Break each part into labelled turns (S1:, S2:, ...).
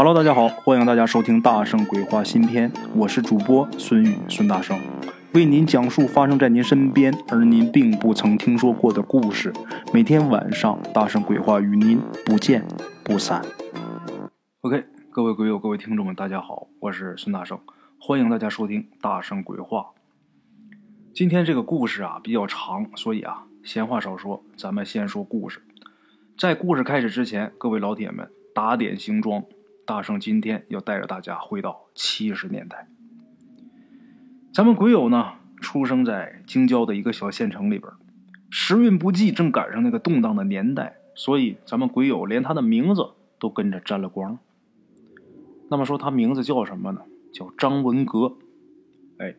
S1: Hello，大家好，欢迎大家收听《大圣鬼话》新篇，我是主播孙宇孙大圣，为您讲述发生在您身边而您并不曾听说过的故事。每天晚上，《大圣鬼话》与您不见不散。OK，各位鬼友、各位听众们，大家好，我是孙大圣，欢迎大家收听《大圣鬼话》。今天这个故事啊比较长，所以啊闲话少说，咱们先说故事。在故事开始之前，各位老铁们打点行装。大圣今天要带着大家回到七十年代。咱们鬼友呢，出生在京郊的一个小县城里边，时运不济，正赶上那个动荡的年代，所以咱们鬼友连他的名字都跟着沾了光。那么说他名字叫什么呢？叫张文革。哎，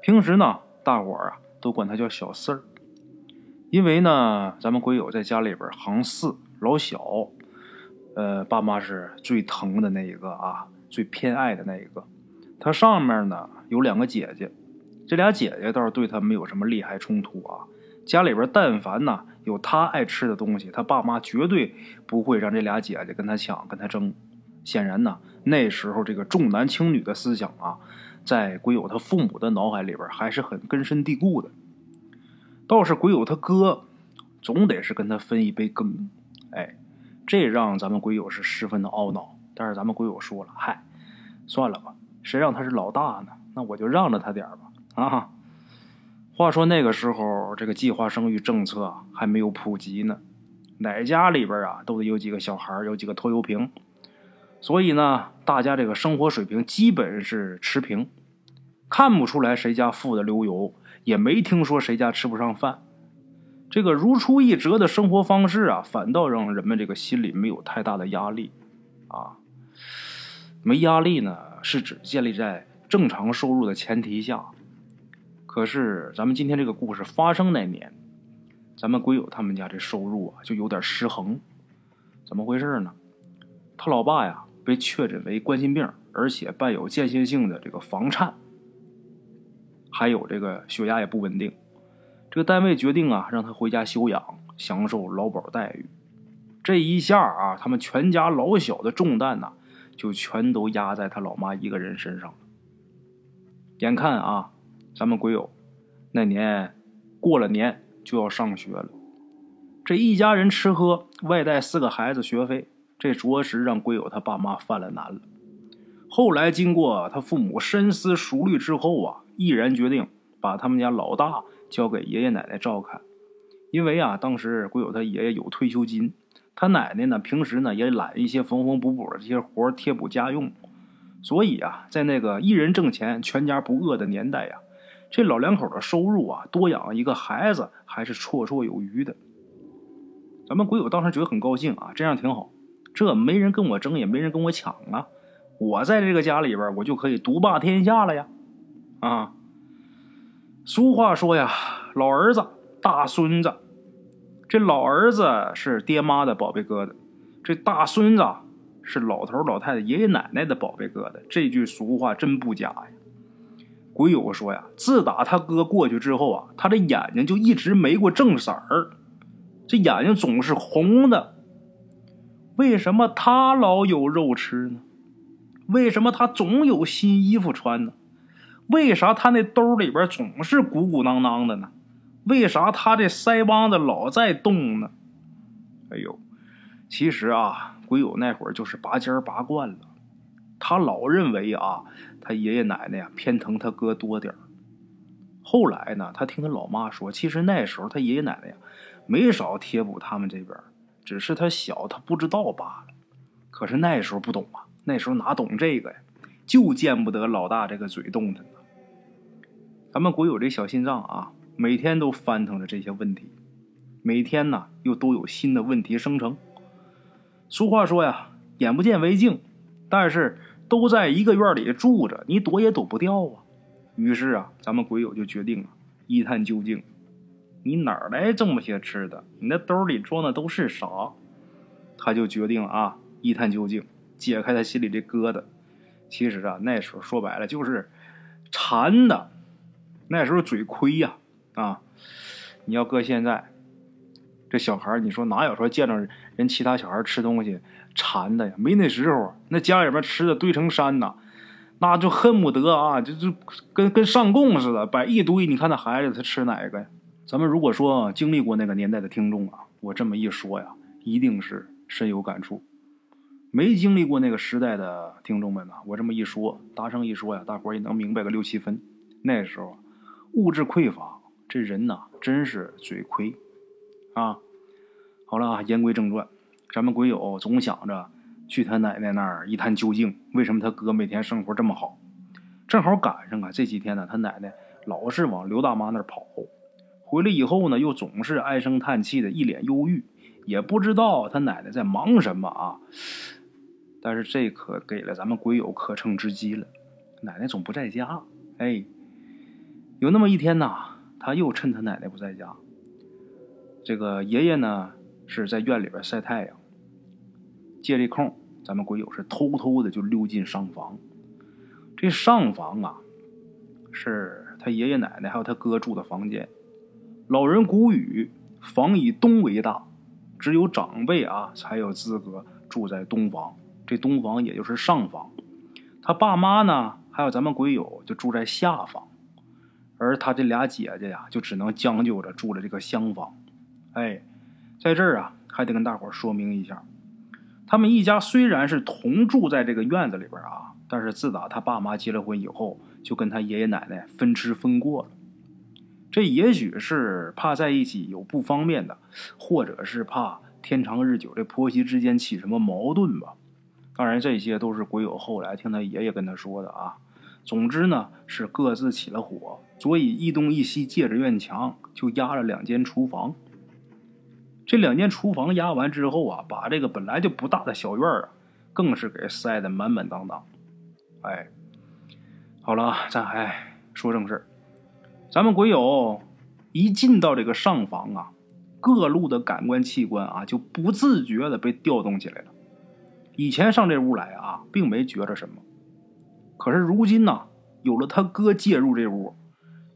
S1: 平时呢，大伙儿啊都管他叫小四儿，因为呢，咱们鬼友在家里边行四，老小。呃，爸妈是最疼的那一个啊，最偏爱的那一个。他上面呢有两个姐姐，这俩姐姐倒是对他没有什么利害冲突啊。家里边但凡呢有他爱吃的东西，他爸妈绝对不会让这俩姐姐跟他抢、跟他争。显然呢，那时候这个重男轻女的思想啊，在鬼友他父母的脑海里边还是很根深蒂固的。倒是鬼友他哥，总得是跟他分一杯羹，哎。这让咱们鬼友是十分的懊恼，但是咱们鬼友说了：“嗨，算了吧，谁让他是老大呢？那我就让着他点吧。”啊，话说那个时候，这个计划生育政策还没有普及呢，哪家里边啊都得有几个小孩，有几个拖油瓶，所以呢，大家这个生活水平基本是持平，看不出来谁家富的流油，也没听说谁家吃不上饭。这个如出一辙的生活方式啊，反倒让人们这个心里没有太大的压力，啊，没压力呢，是指建立在正常收入的前提下。可是咱们今天这个故事发生那年，咱们鬼友他们家这收入啊就有点失衡，怎么回事呢？他老爸呀被确诊为冠心病，而且伴有间歇性的这个房颤，还有这个血压也不稳定。这个单位决定啊，让他回家休养，享受劳保待遇。这一下啊，他们全家老小的重担呐，就全都压在他老妈一个人身上了。眼看啊，咱们鬼友那年过了年就要上学了，这一家人吃喝，外带四个孩子学费，这着实让鬼友他爸妈犯了难了。后来经过他父母深思熟虑之后啊，毅然决定把他们家老大。交给爷爷奶奶照看，因为啊，当时鬼友他爷爷有退休金，他奶奶呢平时呢也揽一些缝缝补补的这些活贴补家用，所以啊，在那个一人挣钱全家不饿的年代呀，这老两口的收入啊，多养一个孩子还是绰绰有余的。咱们鬼友当时觉得很高兴啊，这样挺好，这没人跟我争，也没人跟我抢啊，我在这个家里边，我就可以独霸天下了呀，啊。俗话说呀，老儿子大孙子，这老儿子是爹妈的宝贝疙瘩，这大孙子是老头老太太爷爷奶奶的宝贝疙瘩。这句俗话真不假呀。鬼友说呀，自打他哥过去之后啊，他的眼睛就一直没过正色儿，这眼睛总是红的。为什么他老有肉吃呢？为什么他总有新衣服穿呢？为啥他那兜里边总是鼓鼓囊囊的呢？为啥他这腮帮子老在动呢？哎呦，其实啊，鬼友那会儿就是拔尖拔惯了。他老认为啊，他爷爷奶奶呀偏疼他哥多点后来呢，他听他老妈说，其实那时候他爷爷奶奶呀没少贴补他们这边，只是他小，他不知道罢了。可是那时候不懂啊，那时候哪懂这个呀？就见不得老大这个嘴动弹。咱们国友这小心脏啊，每天都翻腾着这些问题，每天呢又都有新的问题生成。俗话说呀，眼不见为净，但是都在一个院里住着，你躲也躲不掉啊。于是啊，咱们鬼友就决定啊，一探究竟。你哪儿来这么些吃的？你那兜里装的都是啥？他就决定啊，一探究竟，解开他心里这疙瘩。其实啊，那时候说白了就是馋的，那时候嘴亏呀啊！你要搁现在，这小孩你说哪有说见着人其他小孩吃东西馋的呀，没那时候，那家里边吃的堆成山呐，那就恨不得啊，就就跟跟上供似的，摆一堆。你看那孩子他吃哪个呀？咱们如果说经历过那个年代的听众啊，我这么一说呀，一定是深有感触。没经历过那个时代的听众们呢，我这么一说，大声一说呀，大伙也能明白个六七分。那时候物质匮乏，这人呐真是嘴亏啊。好了啊，言归正传，咱们鬼友总想着去他奶奶那儿一探究竟，为什么他哥每天生活这么好？正好赶上啊，这几天呢，他奶奶老是往刘大妈那儿跑，回来以后呢，又总是唉声叹气的，一脸忧郁，也不知道他奶奶在忙什么啊。但是这可给了咱们鬼友可乘之机了，奶奶总不在家。哎，有那么一天呐，他又趁他奶奶不在家，这个爷爷呢是在院里边晒太阳，借这空，咱们鬼友是偷偷的就溜进上房。这上房啊，是他爷爷奶奶还有他哥住的房间。老人古语，房以东为大，只有长辈啊才有资格住在东房。这东房也就是上房，他爸妈呢，还有咱们鬼友就住在下房，而他这俩姐姐呀，就只能将就着住在这个厢房。哎，在这儿啊，还得跟大伙说明一下，他们一家虽然是同住在这个院子里边啊，但是自打他爸妈结了婚以后，就跟他爷爷奶奶分吃分过了。这也许是怕在一起有不方便的，或者是怕天长日久这婆媳之间起什么矛盾吧。当然，这些都是鬼友后来听他爷爷跟他说的啊。总之呢，是各自起了火，所以一东一西借着院墙就压了两间厨房。这两间厨房压完之后啊，把这个本来就不大的小院啊，更是给塞得满满当当。哎，好了，咱还说正事咱们鬼友一进到这个上房啊，各路的感官器官啊，就不自觉的被调动起来了。以前上这屋来啊，并没觉着什么，可是如今呢，有了他哥介入这屋，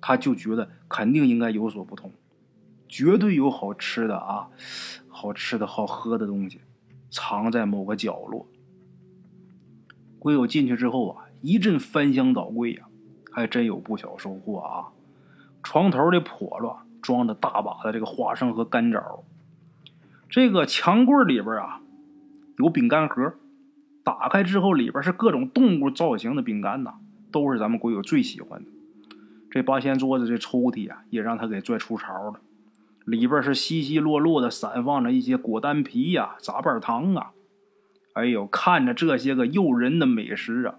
S1: 他就觉得肯定应该有所不同，绝对有好吃的啊，好吃的好喝的东西藏在某个角落。鬼友进去之后啊，一阵翻箱倒柜呀，还真有不小收获啊。床头的笸箩装着大把的这个花生和干枣，这个墙柜里边啊。有饼干盒，打开之后里边是各种动物造型的饼干呐，都是咱们鬼友最喜欢的。这八仙桌子这抽屉啊，也让他给拽出槽了，里边是稀稀落落的散放着一些果丹皮呀、杂瓣糖啊。哎呦，看着这些个诱人的美食啊，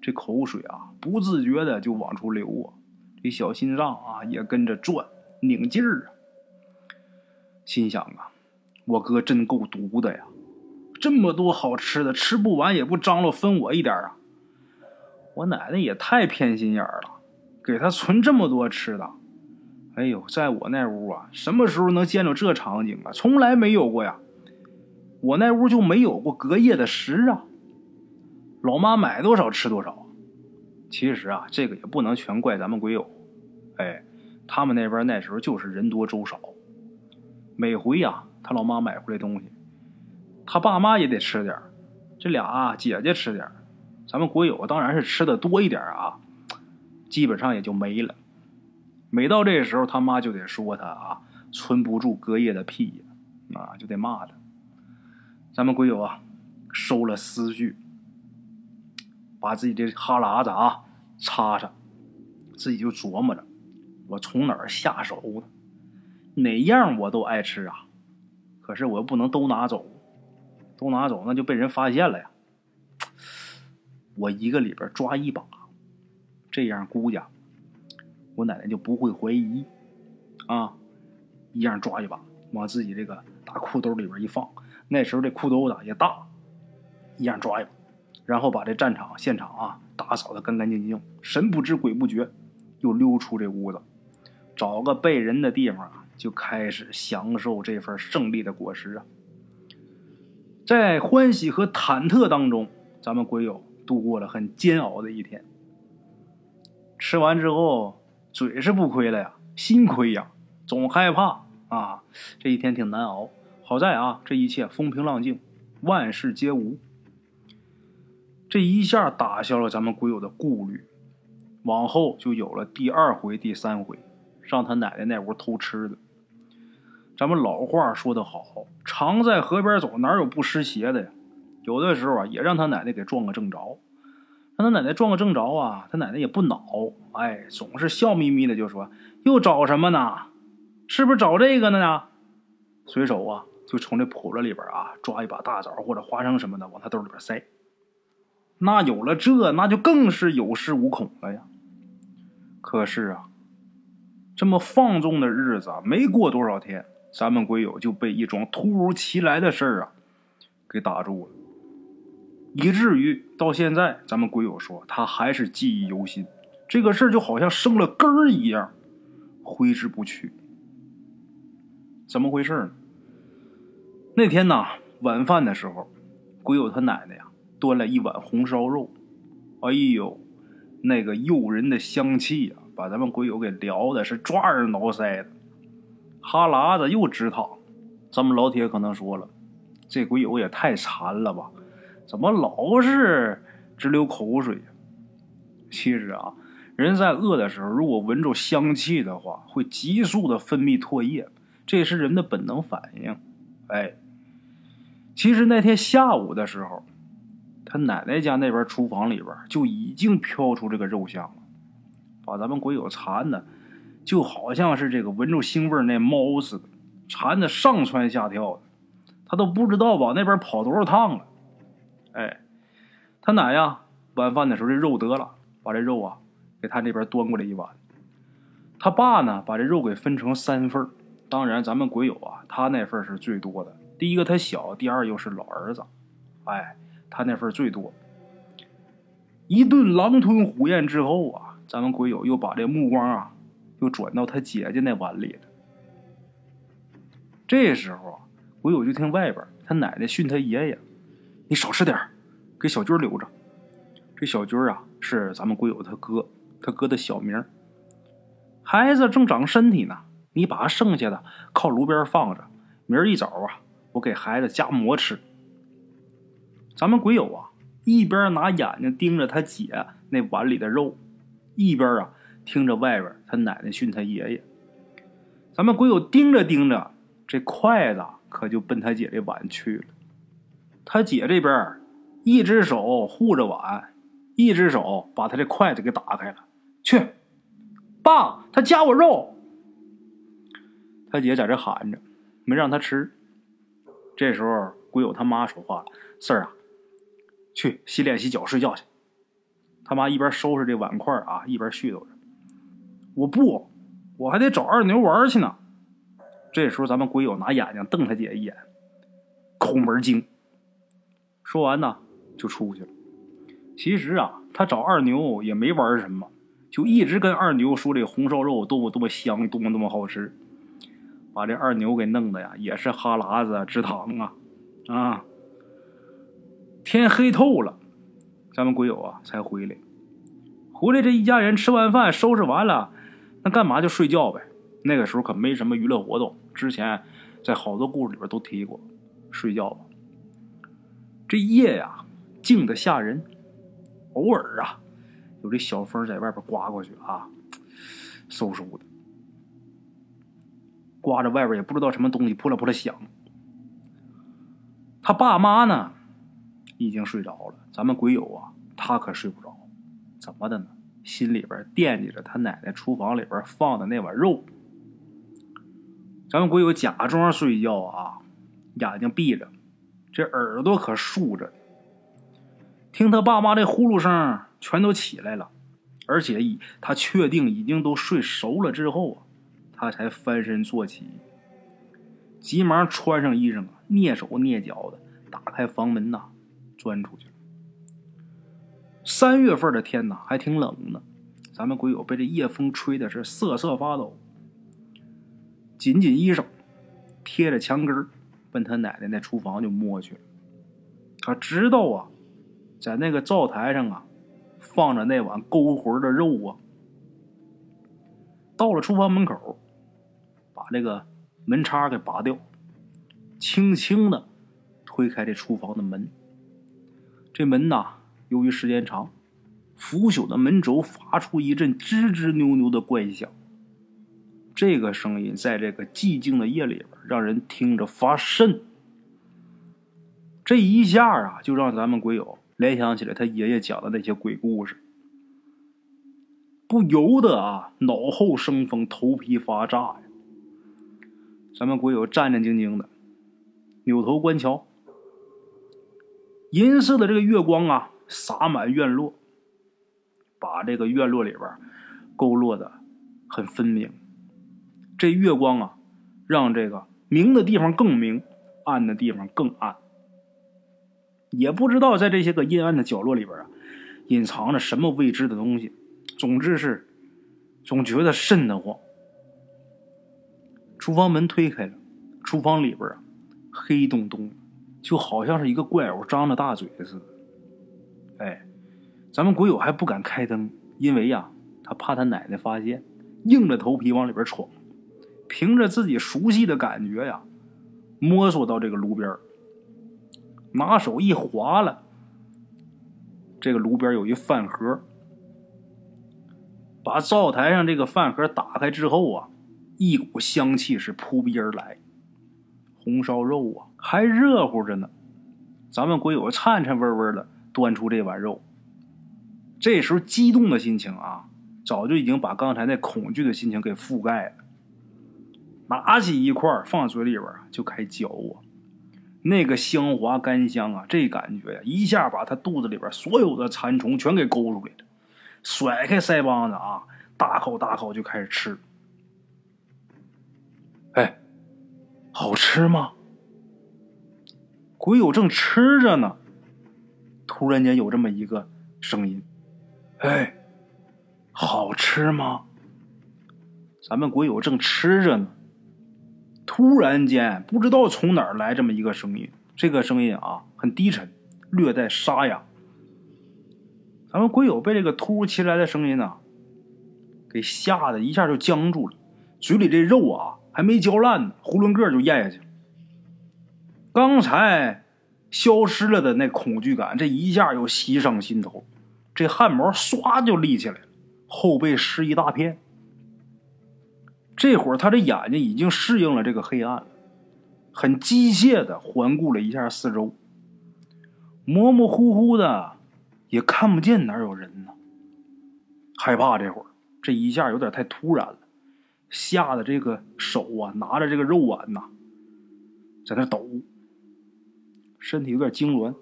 S1: 这口水啊不自觉的就往出流啊，这小心脏啊也跟着转，拧劲儿啊。心想啊，我哥真够毒的呀！这么多好吃的，吃不完也不张罗分我一点啊！我奶奶也太偏心眼了，给他存这么多吃的。哎呦，在我那屋啊，什么时候能见着这场景啊？从来没有过呀！我那屋就没有过隔夜的食啊。老妈买多少吃多少。其实啊，这个也不能全怪咱们鬼友。哎，他们那边那时候就是人多粥少，每回呀，他老妈买回来东西。他爸妈也得吃点这俩姐姐吃点咱们国友当然是吃的多一点啊，基本上也就没了。每到这时候，他妈就得说他啊，存不住隔夜的屁呀，啊，就得骂他。咱们鬼友啊，收了思绪，把自己的哈喇子啊擦擦，自己就琢磨着，我从哪儿下手呢？哪样我都爱吃啊，可是我又不能都拿走。都拿走，那就被人发现了呀！我一个里边抓一把，这样估计我奶奶就不会怀疑啊！一样抓一把，往自己这个大裤兜里边一放。那时候这裤兜子也大，一样抓一把，然后把这战场现场啊打扫的干干净净，神不知鬼不觉，又溜出这屋子，找个背人的地方啊，就开始享受这份胜利的果实啊！在欢喜和忐忑当中，咱们鬼友度过了很煎熬的一天。吃完之后，嘴是不亏了呀，心亏呀，总害怕啊。这一天挺难熬，好在啊，这一切风平浪静，万事皆无。这一下打消了咱们鬼友的顾虑，往后就有了第二回、第三回，上他奶奶那屋偷吃的。咱们老话说得好，常在河边走，哪有不湿鞋的呀？有的时候啊，也让他奶奶给撞个正着，让他奶奶撞个正着啊，他奶奶也不恼，哎，总是笑眯眯的就说：“又找什么呢？是不是找这个呢？”随手啊，就从这笸箩里边啊抓一把大枣或者花生什么的，往他兜里边塞。那有了这，那就更是有恃无恐了呀。可是啊，这么放纵的日子啊没过多少天，咱们鬼友就被一桩突如其来的事儿啊给打住了，以至于到现在，咱们鬼友说他还是记忆犹新。这个事儿就好像生了根儿一样，挥之不去。怎么回事呢？那天呐，晚饭的时候，鬼友他奶奶呀。端了一碗红烧肉，哎呦，那个诱人的香气呀，把咱们鬼友给撩的是抓耳挠腮的，哈喇子又直淌。咱们老铁可能说了，这鬼友也太馋了吧？怎么老是直流口水呀？其实啊，人在饿的时候，如果闻着香气的话，会急速的分泌唾液，这是人的本能反应。哎，其实那天下午的时候。他奶奶家那边厨房里边就已经飘出这个肉香了，把咱们鬼友馋的，就好像是这个闻着腥味那猫似的，馋的上蹿下跳的，他都不知道往那边跑多少趟了。哎，他奶呀，晚饭的时候这肉得了，把这肉啊给他这边端过来一碗。他爸呢，把这肉给分成三份当然咱们鬼友啊，他那份是最多的。第一个他小，第二又是老儿子，哎。他那份最多，一顿狼吞虎咽之后啊，咱们鬼友又把这目光啊，又转到他姐姐那碗里了。这时候啊，鬼友就听外边他奶奶训他爷爷：“你少吃点给小军留着。”这小军啊，是咱们鬼友他哥，他哥的小名。孩子正长身体呢，你把剩下的靠炉边放着，明儿一早啊，我给孩子夹馍吃。咱们鬼友啊，一边拿眼睛盯着他姐那碗里的肉，一边啊听着外边他奶奶训他爷爷。咱们鬼友盯着盯着，这筷子可就奔他姐这碗去了。他姐这边一只手护着碗，一只手把他这筷子给打开了。去，爸，他夹我肉。他姐在这喊着，没让他吃。这时候鬼友他妈说话了：“四儿啊。”去洗脸洗脚睡觉去。他妈一边收拾这碗筷啊，一边絮叨着：“我不，我还得找二牛玩去呢。”这时候，咱们鬼友拿眼睛瞪他姐一眼，抠门精。说完呢，就出去了。其实啊，他找二牛也没玩什么，就一直跟二牛说这红烧肉多么多么香，多么多么好吃，把这二牛给弄的呀，也是哈喇子直淌啊啊！天黑透了，咱们鬼友啊才回来。回来这一家人吃完饭，收拾完了，那干嘛就睡觉呗。那个时候可没什么娱乐活动，之前在好多故事里边都提过，睡觉吧。这夜呀静的吓人，偶尔啊有这小风在外边刮过去啊，嗖嗖的，刮着外边也不知道什么东西扑啦扑啦响。他爸妈呢？已经睡着了，咱们鬼友啊，他可睡不着，怎么的呢？心里边惦记着他奶奶厨房里边放的那碗肉。咱们鬼友假装睡觉啊，眼睛闭着，这耳朵可竖着，听他爸妈这呼噜声全都起来了，而且以他确定已经都睡熟了之后啊，他才翻身坐起，急忙穿上衣裳啊，蹑手蹑脚的打开房门呐。钻出去了。三月份的天呐，还挺冷呢。咱们鬼友被这夜风吹的是瑟瑟发抖，紧紧衣裳，贴着墙根奔他奶奶那厨房就摸去了。他知道啊，在那个灶台上啊，放着那碗勾魂的肉啊。到了厨房门口，把这个门插给拔掉，轻轻的。推开这厨房的门。这门呐，由于时间长，腐朽的门轴发出一阵吱吱扭扭的怪响。这个声音在这个寂静的夜里边，让人听着发瘆。这一下啊，就让咱们鬼友联想起来他爷爷讲的那些鬼故事，不由得啊，脑后生风，头皮发炸呀。咱们鬼友战战兢兢的扭头观瞧，银色的这个月光啊，洒满院落，把这个院落里边勾勒的很分明。这月光啊，让这个明的地方更明，暗的地方更暗。也不知道在这些个阴暗的角落里边啊，隐藏着什么未知的东西。总之是，总觉得瘆得慌。厨房门推开了，厨房里边啊，黑洞洞，就好像是一个怪物张着大嘴似的。哎，咱们鬼友还不敢开灯，因为呀，他怕他奶奶发现，硬着头皮往里边闯。凭着自己熟悉的感觉呀，摸索到这个炉边拿手一划了，这个炉边有一饭盒，把灶台上这个饭盒打开之后啊，一股香气是扑鼻而来，红烧肉啊还热乎着呢，咱们鬼友颤颤巍巍的端出这碗肉，这时候激动的心情啊，早就已经把刚才那恐惧的心情给覆盖了。拿起一块放嘴里边就开嚼啊，那个香滑甘香啊，这感觉呀，一下把他肚子里边所有的馋虫全给勾出来了。甩开腮帮子啊，大口大口就开始吃。哎，好吃吗？鬼友正吃着呢，突然间有这么一个声音：“哎，好吃吗？”咱们鬼友正吃着呢。突然间，不知道从哪儿来这么一个声音，这个声音啊很低沉，略带沙哑。咱们鬼友被这个突如其来的声音呢，给吓得一下就僵住了，嘴里这肉啊还没嚼烂呢，囫囵个就咽下去。刚才消失了的那恐惧感，这一下又袭上心头，这汗毛唰就立起来了，后背湿一大片。这会儿，他的眼睛已经适应了这个黑暗，很机械的环顾了一下四周，模模糊糊的也看不见哪有人呢。害怕这会儿，这一下有点太突然了，吓得这个手啊拿着这个肉碗呐，在那抖，身体有点痉挛。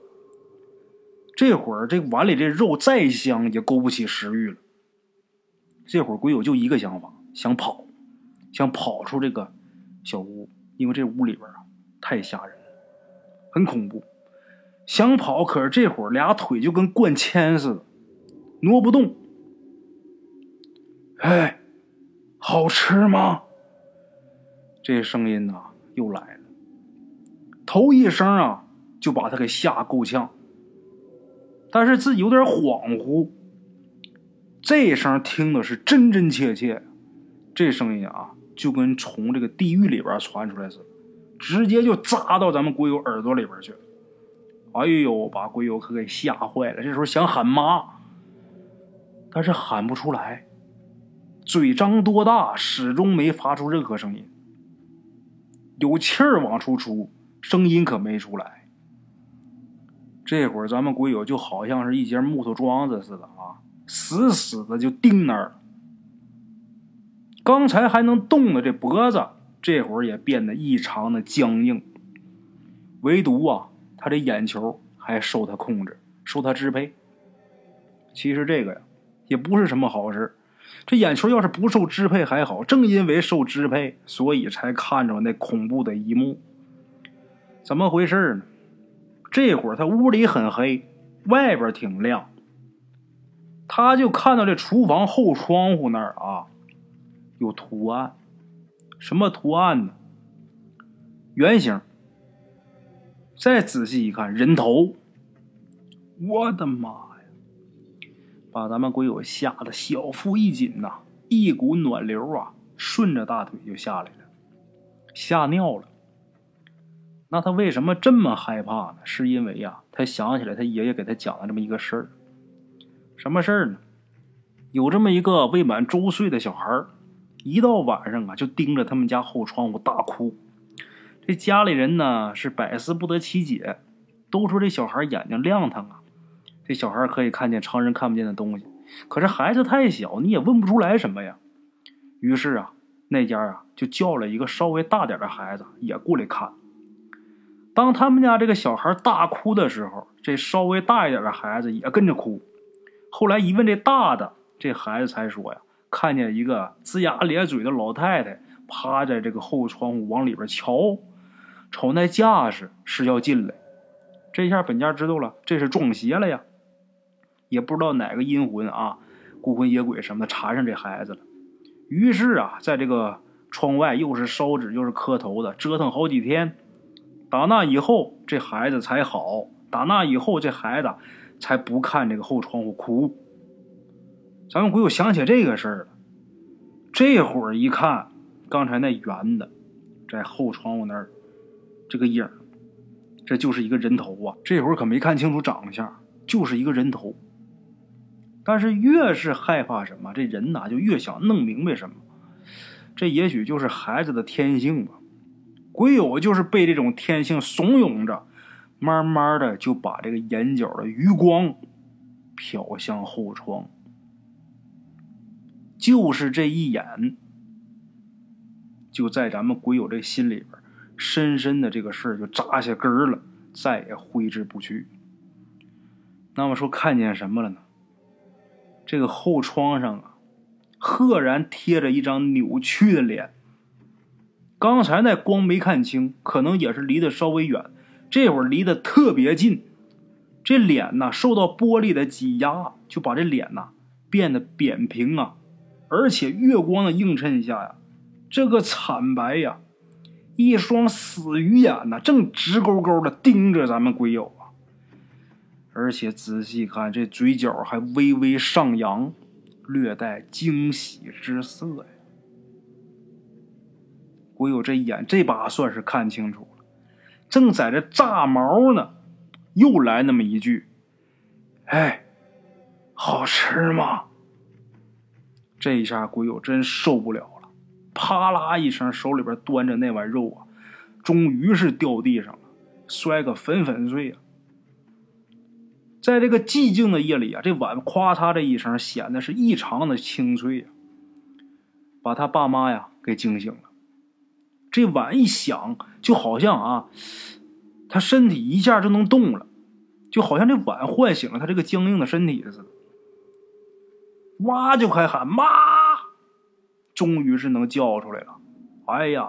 S1: 这会儿这碗里这肉再香也勾不起食欲了。这会儿鬼友就一个想法，想跑。想跑出这个小屋，因为这屋里边啊太吓人了，很恐怖。想跑，可是这会儿俩腿就跟灌铅似的，挪不动。哎，好吃吗？这声音呐又来了，头一声啊就把他给吓够呛，但是自己有点恍惚。这声听的是真真切切，这声音啊。就跟从这个地狱里边传出来似的，直接就扎到咱们鬼友耳朵里边去了。哎呦，把鬼友可给吓坏了。这时候想喊妈，但是喊不出来，嘴张多大，始终没发出任何声音。有气儿往出出，声音可没出来。这会儿咱们鬼友就好像是一节木头桩子似的啊，死死的就钉那儿了。刚才还能动的这脖子，这会儿也变得异常的僵硬。唯独啊，他这眼球还受他控制，受他支配。其实这个呀，也不是什么好事。这眼球要是不受支配还好，正因为受支配，所以才看着那恐怖的一幕。怎么回事呢？这会儿他屋里很黑，外边挺亮。他就看到这厨房后窗户那儿啊。有图案，什么图案呢？圆形。再仔细一看，人头。我的妈呀！把咱们鬼友吓得小腹一紧呐，一股暖流啊，顺着大腿就下来了，吓尿了。那他为什么这么害怕呢？是因为呀，他想起来他爷爷给他讲了这么一个事儿。什么事儿呢？有这么一个未满周岁的小孩儿，一到晚上啊，就盯着他们家后窗户大哭。这家里人呢是百思不得其解，都说这小孩眼睛亮堂啊，这小孩可以看见常人看不见的东西。可是孩子太小，你也问不出来什么呀。于是啊，那家啊就叫了一个稍微大点的孩子也过来看。当他们家这个小孩大哭的时候，这稍微大一点的孩子也跟着哭。后来一问这大的，这孩子才说呀，看见一个龇牙咧嘴的老太太趴在这个后窗户往里边瞧，瞅那架势是要进来。这下本家知道了，这是撞邪了呀。也不知道哪个阴魂啊，孤魂野鬼什么的缠上这孩子了。于是啊，在这个窗外又是烧纸又是磕头的，折腾好几天。打那以后，这孩子才好。打那以后，这孩子才不看这个后窗户哭。咱们鬼友想起这个事儿了。这会儿一看，刚才那圆的在后窗户那儿，这个影这就是一个人头啊。这会儿可没看清楚长相，就是一个人头。但是越是害怕什么，这人呐就越想弄明白什么。这也许就是孩子的天性吧。鬼友就是被这种天性怂恿着，慢慢的就把这个眼角的余光瞟向后窗，就是这一眼，就在咱们鬼友这心里边，深深的这个事儿就扎下根儿了，再也挥之不去。那么说看见什么了呢？这个后窗上啊，赫然贴着一张扭曲的脸。刚才那光没看清，可能也是离得稍微远，这会儿离得特别近，这脸呐受到玻璃的挤压，就把这脸呐变得扁平啊，而且月光的映衬下呀，这个惨白呀，一双死鱼眼呐正直勾勾的盯着咱们鬼友啊，而且仔细看这嘴角还微微上扬，略带惊喜之色呀。鬼友这一眼，这把算是看清楚了，正在这炸毛呢，又来那么一句：“哎，好吃吗？”这一下鬼友真受不了了，啪啦一声，手里边端着那碗肉啊，终于是掉地上了，摔个粉粉碎啊！在这个寂静的夜里啊，这碗咵嚓这一声，显得是异常的清脆呀，把他爸妈呀给惊醒了。这碗一响，就好像啊，他身体一下就能动了，就好像这碗唤醒了他这个僵硬的身体似的。哇，就开喊妈，终于是能叫出来了。哎呀，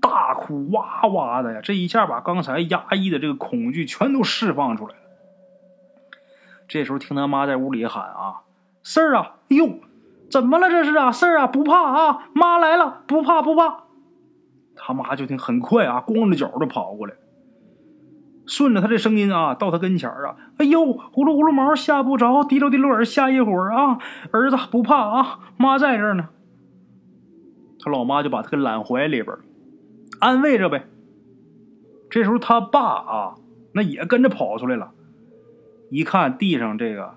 S1: 大哭哇哇的呀！这一下把刚才压抑的这个恐惧全都释放出来了。这时候听他妈在屋里喊啊：“事儿啊！哎呦，怎么了这是啊？事儿啊！不怕啊！妈来了，不怕不怕。”他妈就听很快啊，光着脚就跑过来，顺着他这声音啊，到他跟前啊，哎呦，呼噜呼噜毛吓不着，滴溜滴溜耳吓一会儿啊，儿子不怕啊，妈在这儿呢。他老妈就把他给揽怀里边安慰着呗。这时候他爸啊，那也跟着跑出来了，一看地上这个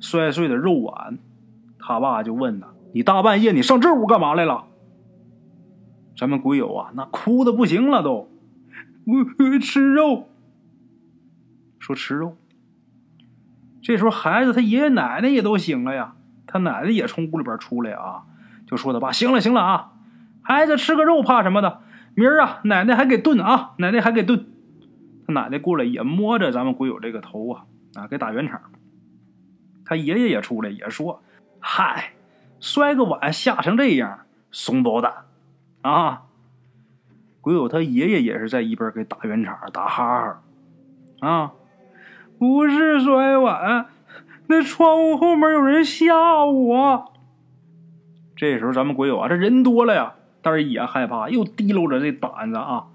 S1: 摔碎的肉碗，他爸就问他：“你大半夜你上这屋干嘛来了？”咱们鬼友啊，那哭的不行了，都，我吃肉。说吃肉。这时候孩子他爷爷奶奶也都醒了呀，他奶奶也从屋里边出来啊，就说他爸行了行了啊，孩子吃个肉怕什么的，明儿啊奶奶还给炖啊，奶奶还给炖。他奶奶过来也摸着咱们鬼友这个头啊啊给打圆场。他爷爷也出来也说，嗨，摔个碗吓成这样，怂包蛋。啊！鬼友他爷爷也是在一边给打圆场、打哈哈。啊，不是摔碗，那窗户后面有人吓我。这时候咱们鬼友啊，这人多了呀，但是也害怕，又提溜着这胆子啊，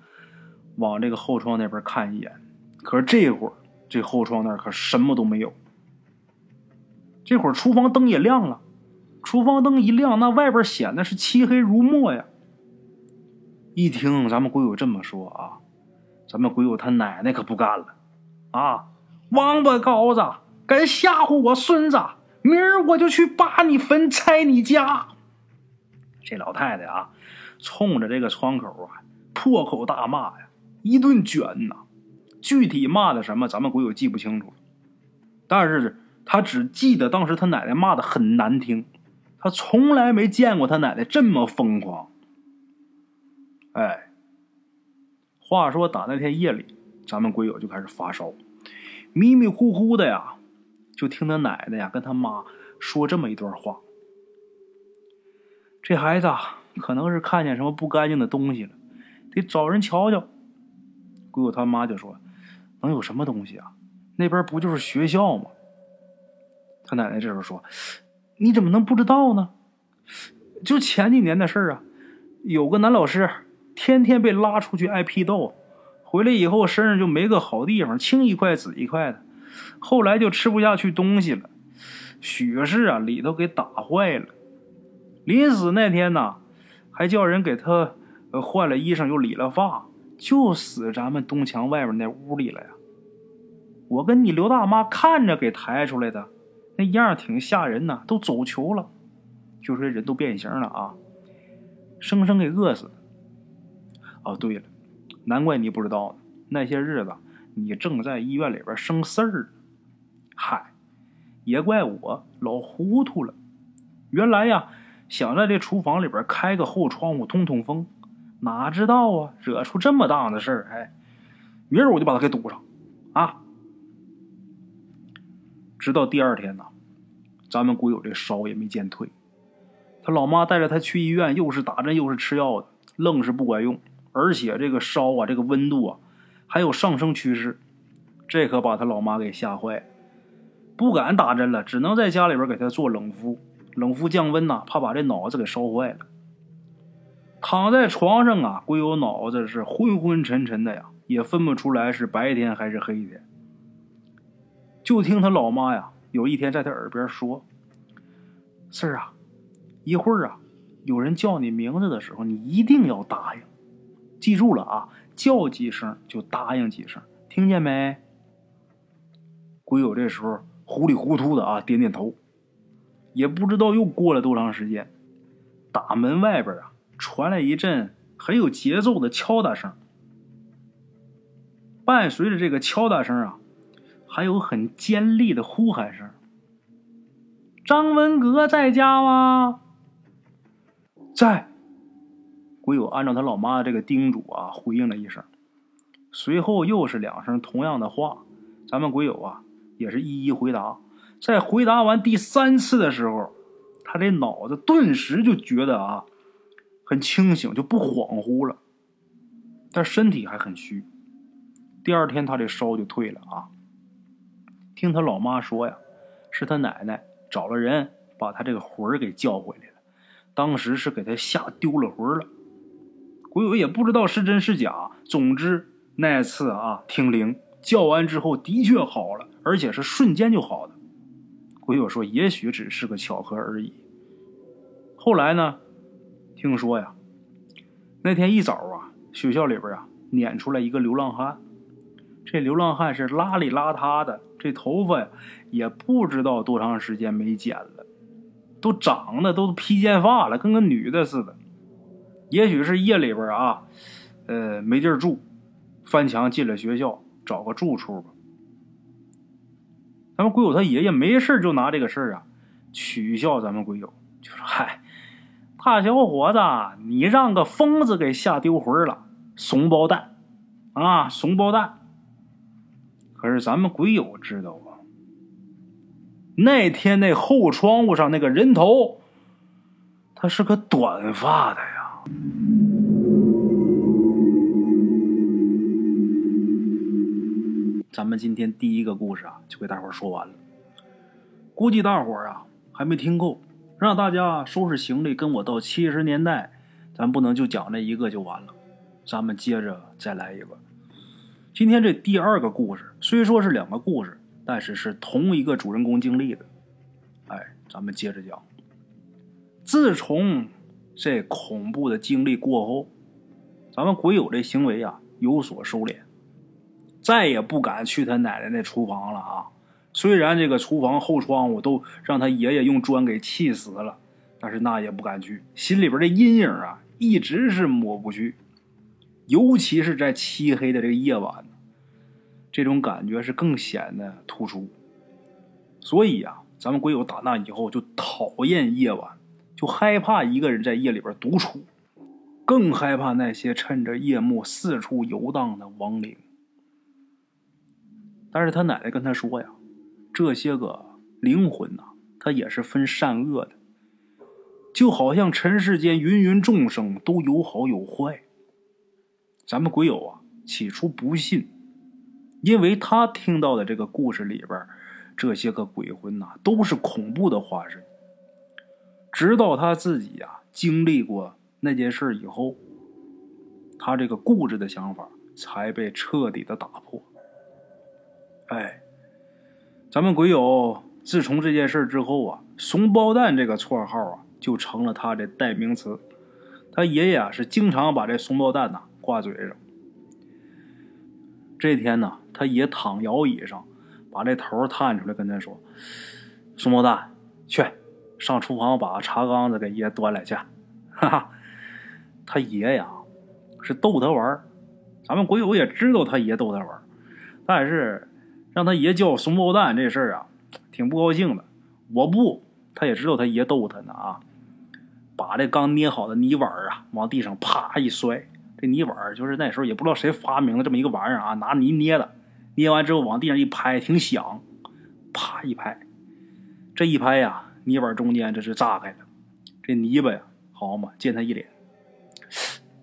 S1: 往这个后窗那边看一眼。可是这会儿，这后窗那可什么都没有。这会儿厨房灯也亮了，厨房灯一亮，那外边显得是漆黑如墨呀。一听咱们鬼友这么说啊，咱们鬼友他奶奶可不干了，啊，王八羔子，敢吓唬我孙子，明儿我就去扒你坟，拆你家！这老太太啊，冲着这个窗口啊，破口大骂呀，一顿卷呐。具体骂的什么，咱们鬼友记不清楚，但是他只记得当时他奶奶骂的很难听，他从来没见过他奶奶这么疯狂。哎，话说打那天夜里，咱们鬼友就开始发烧，迷迷糊糊的呀，就听他奶奶呀跟他妈说这么一段话：这孩子可能是看见什么不干净的东西了，得找人瞧瞧。鬼友他妈就说。能有什么东西啊？那边不就是学校吗？他奶奶这时候说：“你怎么能不知道呢？就前几年的事啊，有个男老师天天被拉出去挨批斗，回来以后身上就没个好地方，青一块紫一块的。后来就吃不下去东西了，血是啊里头给打坏了。临死那天呢，还叫人给他换了衣裳，又理了发。”就死咱们东墙外边那屋里了呀！我跟你刘大妈看着给抬出来的，那样挺吓人呐，都走球了，就说人都变形了啊，生生给饿死。哦，对了，难怪你不知道呢，那些日子你正在医院里边生事儿。嗨，也怪我老糊涂了，原来呀，想在这厨房里边开个后窗户通通风。哪知道啊，惹出这么大的事儿！哎，明儿我就把他给堵上，啊！直到第二天呢，咱们鬼友这烧也没见退，他老妈带着他去医院，又是打针又是吃药的，愣是不管用，而且这个烧啊，这个温度啊，还有上升趋势，这可把他老妈给吓坏了，不敢打针了，只能在家里边给他做冷敷，冷敷降温呐，怕把这脑子给烧坏了。躺在床上啊，龟友脑子是昏昏沉沉的呀，也分不出来是白天还是黑天。就听他老妈呀，有一天在他耳边说：“四儿啊，一会儿啊，有人叫你名字的时候，你一定要答应，记住了啊，叫几声就答应几声，听见没？”鬼友这时候糊里糊涂的啊，点点头，也不知道又过了多长时间，大门外边啊。传来一阵很有节奏的敲打声，伴随着这个敲打声啊，还有很尖利的呼喊声。张文革在家吗？在。鬼友按照他老妈的这个叮嘱啊，回应了一声，随后又是两声同样的话。咱们鬼友啊，也是一一回答。在回答完第三次的时候，他这脑子顿时就觉得啊。很清醒，就不恍惚了，但身体还很虚。第二天他这烧就退了啊。听他老妈说呀，是他奶奶找了人把他这个魂儿给叫回来了，当时是给他吓丢了魂了。鬼友也不知道是真是假，总之那次啊听灵叫完之后的确好了，而且是瞬间就好的。鬼友说也许只是个巧合而已。后来呢？听说呀，那天一早啊，学校里边啊撵出来一个流浪汉。这流浪汉是邋里邋遢的，这头发呀也不知道多长时间没剪了，都长得都披肩发了，跟个女的似的。也许是夜里边啊，呃没地儿住，翻墙进了学校，找个住处吧。咱们鬼友他爷爷没事就拿这个事儿啊取笑咱们鬼友，就说：“嗨。”大小伙子，你让个疯子给吓丢魂了，怂包蛋啊，怂包蛋！可是咱们鬼友知道啊，那天那后窗户上那个人头，他是个短发的呀。咱们今天第一个故事啊，就给大伙说完了。估计大伙啊还没听够。让大家收拾行李，跟我到七十年代。咱不能就讲那一个就完了，咱们接着再来一个。今天这第二个故事虽说是两个故事，但是是同一个主人公经历的。哎，咱们接着讲。自从这恐怖的经历过后，咱们鬼友这行为啊有所收敛，再也不敢去他奶奶那厨房了啊！虽然这个厨房后窗户都让他爷爷用砖给砌死了，但是那也不敢去，心里边的阴影啊，一直是抹不去。尤其是在漆黑的这个夜晚，这种感觉是更显得突出。所以啊，咱们鬼友打那以后就讨厌夜晚，就害怕一个人在夜里边独处，更害怕那些趁着夜幕四处游荡的亡灵。但是他奶奶跟他说呀，这些个灵魂呐，他也是分善恶的，就好像尘世间芸芸众生都有好有坏。咱们鬼友啊，起初不信，因为他听到的这个故事里边。这些个鬼魂呐，都是恐怖的化身。直到他自己呀经历过那件事以后，他这个固执的想法才被彻底的打破。哎，咱们鬼友自从这件事之后啊，“怂包蛋”这个绰号啊，就成了他的代名词。他爷爷啊是经常把这“怂包蛋”呐挂嘴上。这天呢，他爷躺摇椅上。把这头探出来，跟他说：“怂包蛋，去上厨房把茶缸子给爷端来去。”哈哈，他爷呀是逗他玩咱们鬼友也知道他爷逗他玩但是让他爷叫怂包蛋这事儿啊，挺不高兴的。我不，他也知道他爷逗他呢啊，把这刚捏好的泥碗啊往地上啪一摔，这泥碗就是那时候也不知道谁发明的这么一个玩意儿啊，拿泥捏的。捏完之后往地上一拍，挺响，啪一拍，这一拍呀，泥碗中间这是炸开了，这泥巴呀，好嘛，溅他一脸。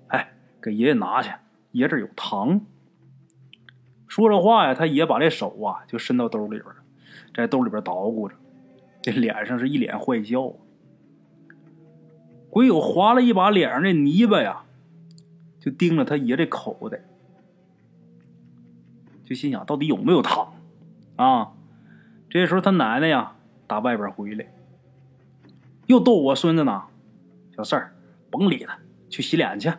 S1: 哎，给爷爷拿去，爷这有糖。说着话呀，他爷把这手啊就伸到兜里边了，在兜里边捣鼓着，这脸上是一脸坏笑。鬼友划了一把脸上的泥巴呀，就盯着他爷这口袋。就心想到底有没有糖啊？这时候他奶奶呀打外边回来，又逗我孙子呢。小四儿，甭理他，去洗脸去。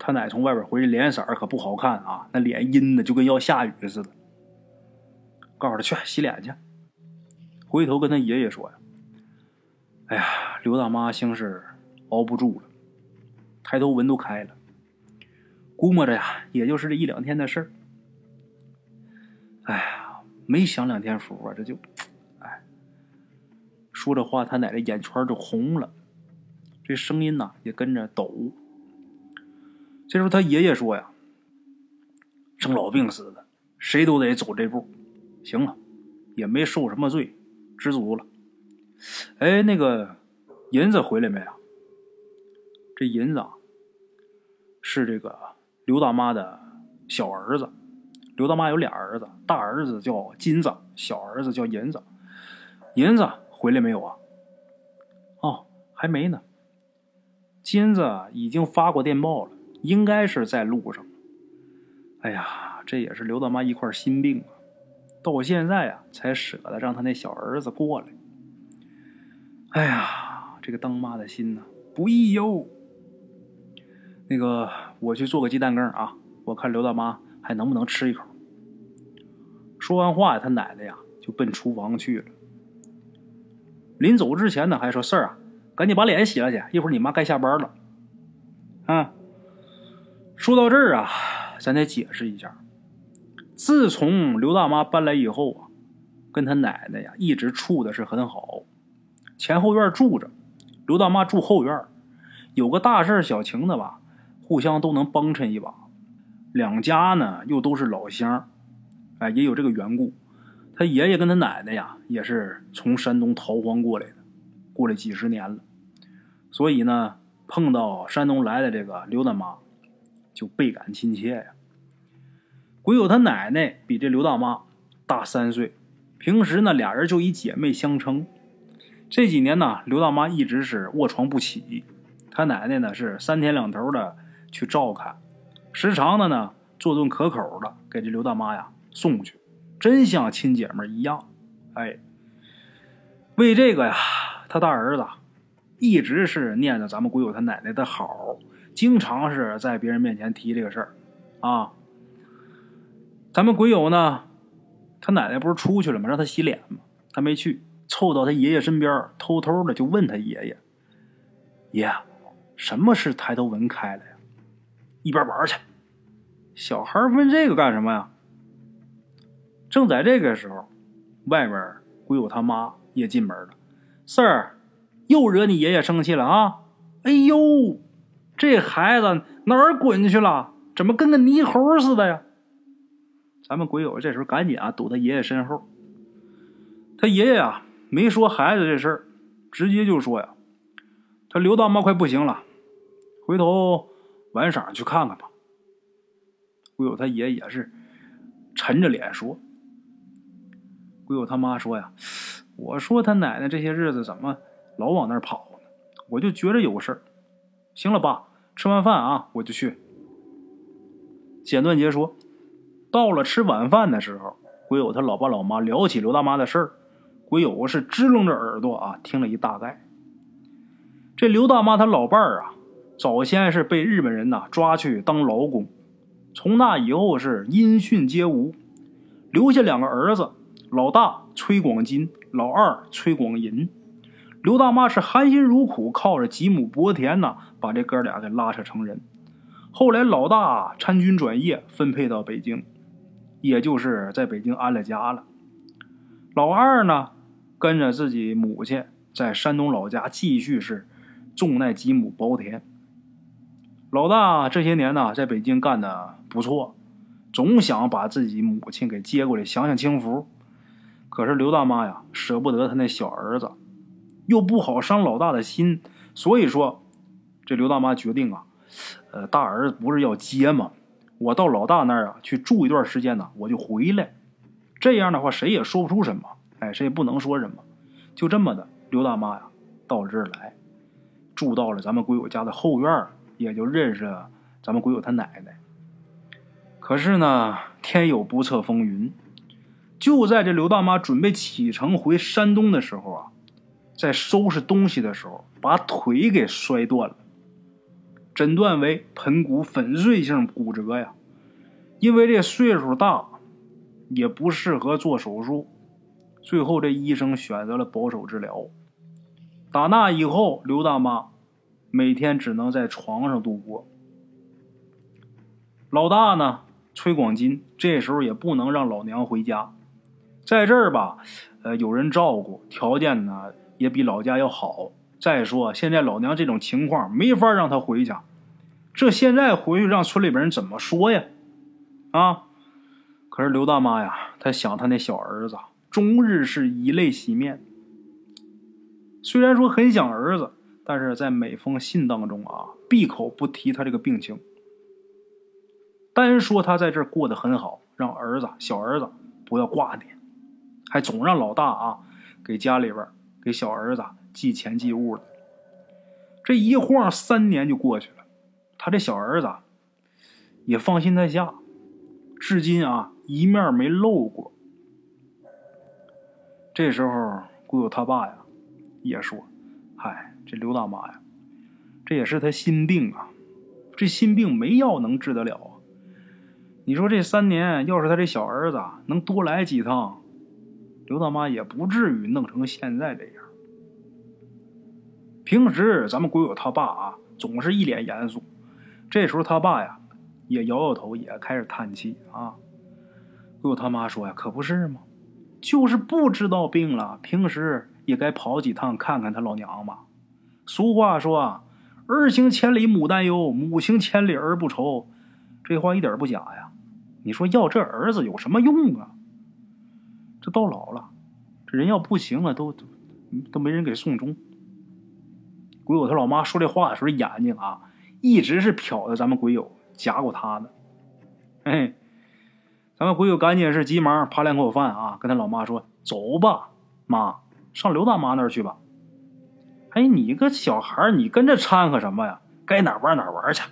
S1: 他奶从外边回来，脸色可不好看啊，那脸阴的就跟要下雨似的。告诉他去洗脸去。回头跟他爷爷说呀：“哎呀，刘大妈兴是熬不住了，抬头纹都开了。”估摸着呀，也就是这一两天的事儿。哎呀，没享两天福啊，这就，哎，说这话，他奶奶眼圈就红了，这声音呐也跟着抖。这时候他爷爷说呀：“生老病死的，谁都得走这步。行了，也没受什么罪，知足了。哎，那个银子回来没啊？这银子是这个。”刘大妈的小儿子，刘大妈有俩儿子，大儿子叫金子，小儿子叫银子。银子回来没有啊？哦，还没呢。金子已经发过电报了，应该是在路上。哎呀，这也是刘大妈一块心病啊，到现在啊才舍得让他那小儿子过来。哎呀，这个当妈的心呐，不易哟。那个，我去做个鸡蛋羹啊！我看刘大妈还能不能吃一口。说完话，他奶奶呀就奔厨房去了。临走之前呢，还说：“事儿啊，赶紧把脸洗了去，一会儿你妈该下班了。”啊，说到这儿啊，咱得解释一下。自从刘大妈搬来以后啊，跟他奶奶呀一直处的是很好，前后院住着，刘大妈住后院，有个大事小情的吧。互相都能帮衬一把，两家呢又都是老乡，哎，也有这个缘故。他爷爷跟他奶奶呀，也是从山东逃荒过来的，过来几十年了，所以呢，碰到山东来的这个刘大妈，就倍感亲切呀。鬼友他奶奶比这刘大妈大三岁，平时呢俩人就以姐妹相称。这几年呢，刘大妈一直是卧床不起，他奶奶呢是三天两头的。去照看，时常的呢做顿可口的给这刘大妈呀送去，真像亲姐妹一样。哎，为这个呀，他大儿子一直是念着咱们鬼友他奶奶的好，经常是在别人面前提这个事儿啊。咱们鬼友呢，他奶奶不是出去了吗？让他洗脸吗？他没去，凑到他爷爷身边，偷偷的就问他爷爷：“爷，什么是抬头纹开了呀？”一边玩去。小孩问这个干什么呀？正在这个时候，外面鬼友他妈也进门了。四儿，又惹你爷爷生气了啊？哎呦，这孩子哪儿滚去了？怎么跟个泥猴似的呀？咱们鬼友这时候赶紧啊躲他爷爷身后。他爷爷啊没说孩子这事儿，直接就说呀：“他刘大妈快不行了，回头晚上去看看吧。”鬼友他爷也是沉着脸说：“鬼友他妈说呀，我说他奶奶这些日子怎么老往那儿跑呢？我就觉着有事儿。行了，爸，吃完饭啊，我就去。”简短截说，到了吃晚饭的时候，鬼友他老爸老妈聊起刘大妈的事儿，鬼友是支棱着耳朵啊，听了一大概。这刘大妈她老伴儿啊，早先是被日本人呐抓去当劳工。从那以后是音讯皆无，留下两个儿子，老大崔广金，老二崔广银。刘大妈是含辛茹苦，靠着几亩薄田呢，把这哥俩给拉扯成人。后来老大参军转业，分配到北京，也就是在北京安了家了。老二呢，跟着自己母亲在山东老家继续是种那几亩薄田。老大这些年呢，在北京干的不错，总想把自己母亲给接过来享享清福。可是刘大妈呀，舍不得他那小儿子，又不好伤老大的心，所以说，这刘大妈决定啊，呃，大儿子不是要接吗？我到老大那儿啊去住一段时间呢，我就回来。这样的话，谁也说不出什么，哎，谁也不能说什么。就这么的，刘大妈呀，到这儿来，住到了咱们鬼友家的后院也就认识了咱们鬼友他奶奶。可是呢，天有不测风云，就在这刘大妈准备启程回山东的时候啊，在收拾东西的时候，把腿给摔断了，诊断为盆骨粉碎性骨折呀。因为这岁数大，也不适合做手术，最后这医生选择了保守治疗。打那以后，刘大妈。每天只能在床上度过。老大呢，崔广金这时候也不能让老娘回家，在这儿吧，呃，有人照顾，条件呢也比老家要好。再说现在老娘这种情况，没法让他回家。这现在回去让村里边人怎么说呀？啊！可是刘大妈呀，她想她那小儿子，终日是以泪洗面。虽然说很想儿子。但是在每封信当中啊，闭口不提他这个病情，单说他在这儿过得很好，让儿子小儿子不要挂念，还总让老大啊给家里边给小儿子寄钱寄物的。这一晃三年就过去了，他这小儿子也放心在下，至今啊一面没露过。这时候，姑友他爸呀也说：“嗨。”这刘大妈呀，这也是他心病啊，这心病没药能治得了啊。你说这三年，要是他这小儿子能多来几趟，刘大妈也不至于弄成现在这样。平时咱们鬼友他爸啊，总是一脸严肃，这时候他爸呀，也摇摇头，也开始叹气啊。鬼友他妈说呀：“可不是吗？就是不知道病了，平时也该跑几趟看看他老娘吧。”俗话说啊：“儿行千里母担忧，母行千里儿不愁。”这话一点不假呀。你说要这儿子有什么用啊？这到老了，这人要不行了，都都没人给送终。鬼友他老妈说这话的时候，眼睛啊一直是瞟着咱们鬼友夹过他的。嘿，咱们鬼友赶紧是急忙扒两口饭啊，跟他老妈说：“走吧，妈，上刘大妈那儿去吧。”哎，你个小孩你跟着掺和什么呀？该哪玩哪玩去。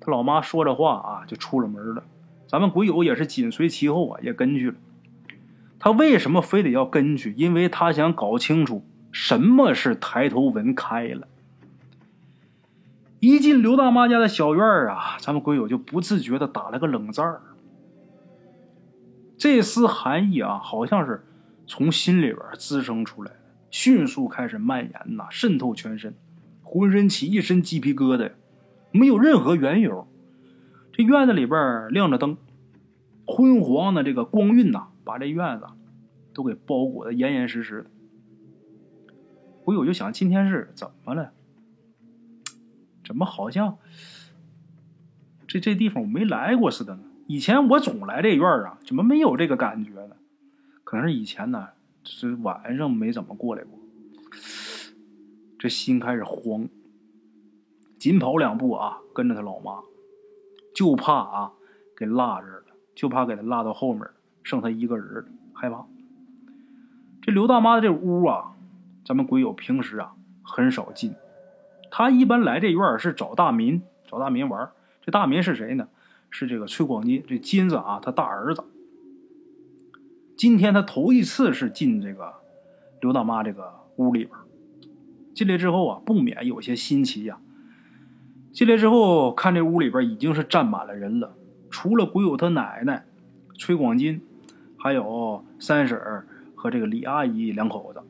S1: 他老妈说着话啊，就出了门了。咱们鬼友也是紧随其后啊，也跟去了。他为什么非得要跟去？因为他想搞清楚什么是抬头纹开了。一进刘大妈家的小院啊，咱们鬼友就不自觉的打了个冷战儿。这丝寒意啊，好像是从心里边滋生出来的，迅速开始蔓延呐，渗透全身，浑身起一身鸡皮疙瘩，没有任何缘由。这院子里边亮着灯，昏黄的这个光晕呐，把这院子都给包裹的严严实实的。鬼友就想，今天是怎么了？怎么好像这这地方我没来过似的呢？以前我总来这院啊，怎么没有这个感觉呢？可能是以前呢，是晚上没怎么过来过。这心开始慌，紧跑两步啊，跟着他老妈，就怕啊给落这儿了，就怕给他落到后面，剩他一个人害怕。这刘大妈的这屋啊，咱们鬼友平时啊很少进，他一般来这院是找大民，找大民玩。这大民是谁呢？是这个崔广金，这金子啊，他大儿子。今天他头一次是进这个刘大妈这个屋里边，进来之后啊，不免有些新奇呀。进来之后，看这屋里边已经是站满了人了，除了鬼友他奶奶崔广金，还有三婶儿和这个李阿姨两口子，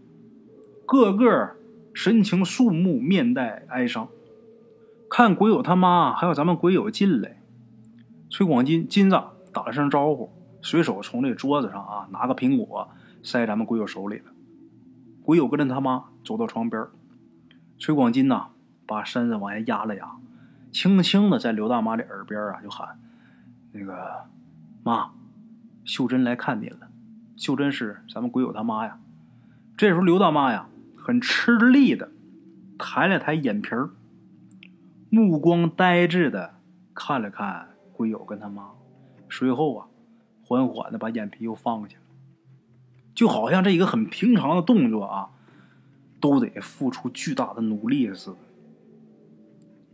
S1: 个个神情肃穆，面带哀伤。看鬼友他妈，还有咱们鬼友进来。崔广金金子打了声招呼，随手从这桌子上啊拿个苹果塞咱们鬼友手里了。鬼友跟着他妈走到床边，崔广金呐把身子往下压了压，轻轻的在刘大妈的耳边啊就喊：“那个妈，秀珍来看您了。”秀珍是咱们鬼友他妈呀。这时候刘大妈呀很吃力的抬了抬眼皮儿，目光呆滞的看了看。鬼友跟他妈，随后啊，缓缓的把眼皮又放下了，就好像这一个很平常的动作啊，都得付出巨大的努力似的。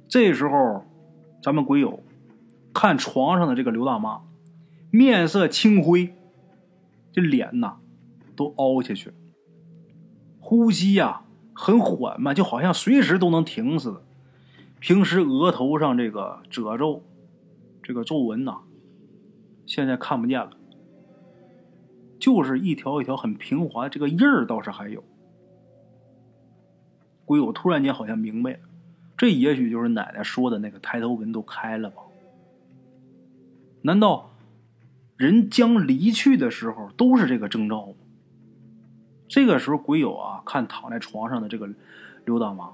S1: 这时候，咱们鬼友看床上的这个刘大妈，面色青灰，这脸呐都凹下去，呼吸呀很缓慢，就好像随时都能停似的。平时额头上这个褶皱。这个皱纹呐，现在看不见了，就是一条一条很平滑，这个印儿倒是还有。鬼友突然间好像明白了，这也许就是奶奶说的那个抬头纹都开了吧？难道人将离去的时候都是这个征兆？这个时候，鬼友啊，看躺在床上的这个刘大妈，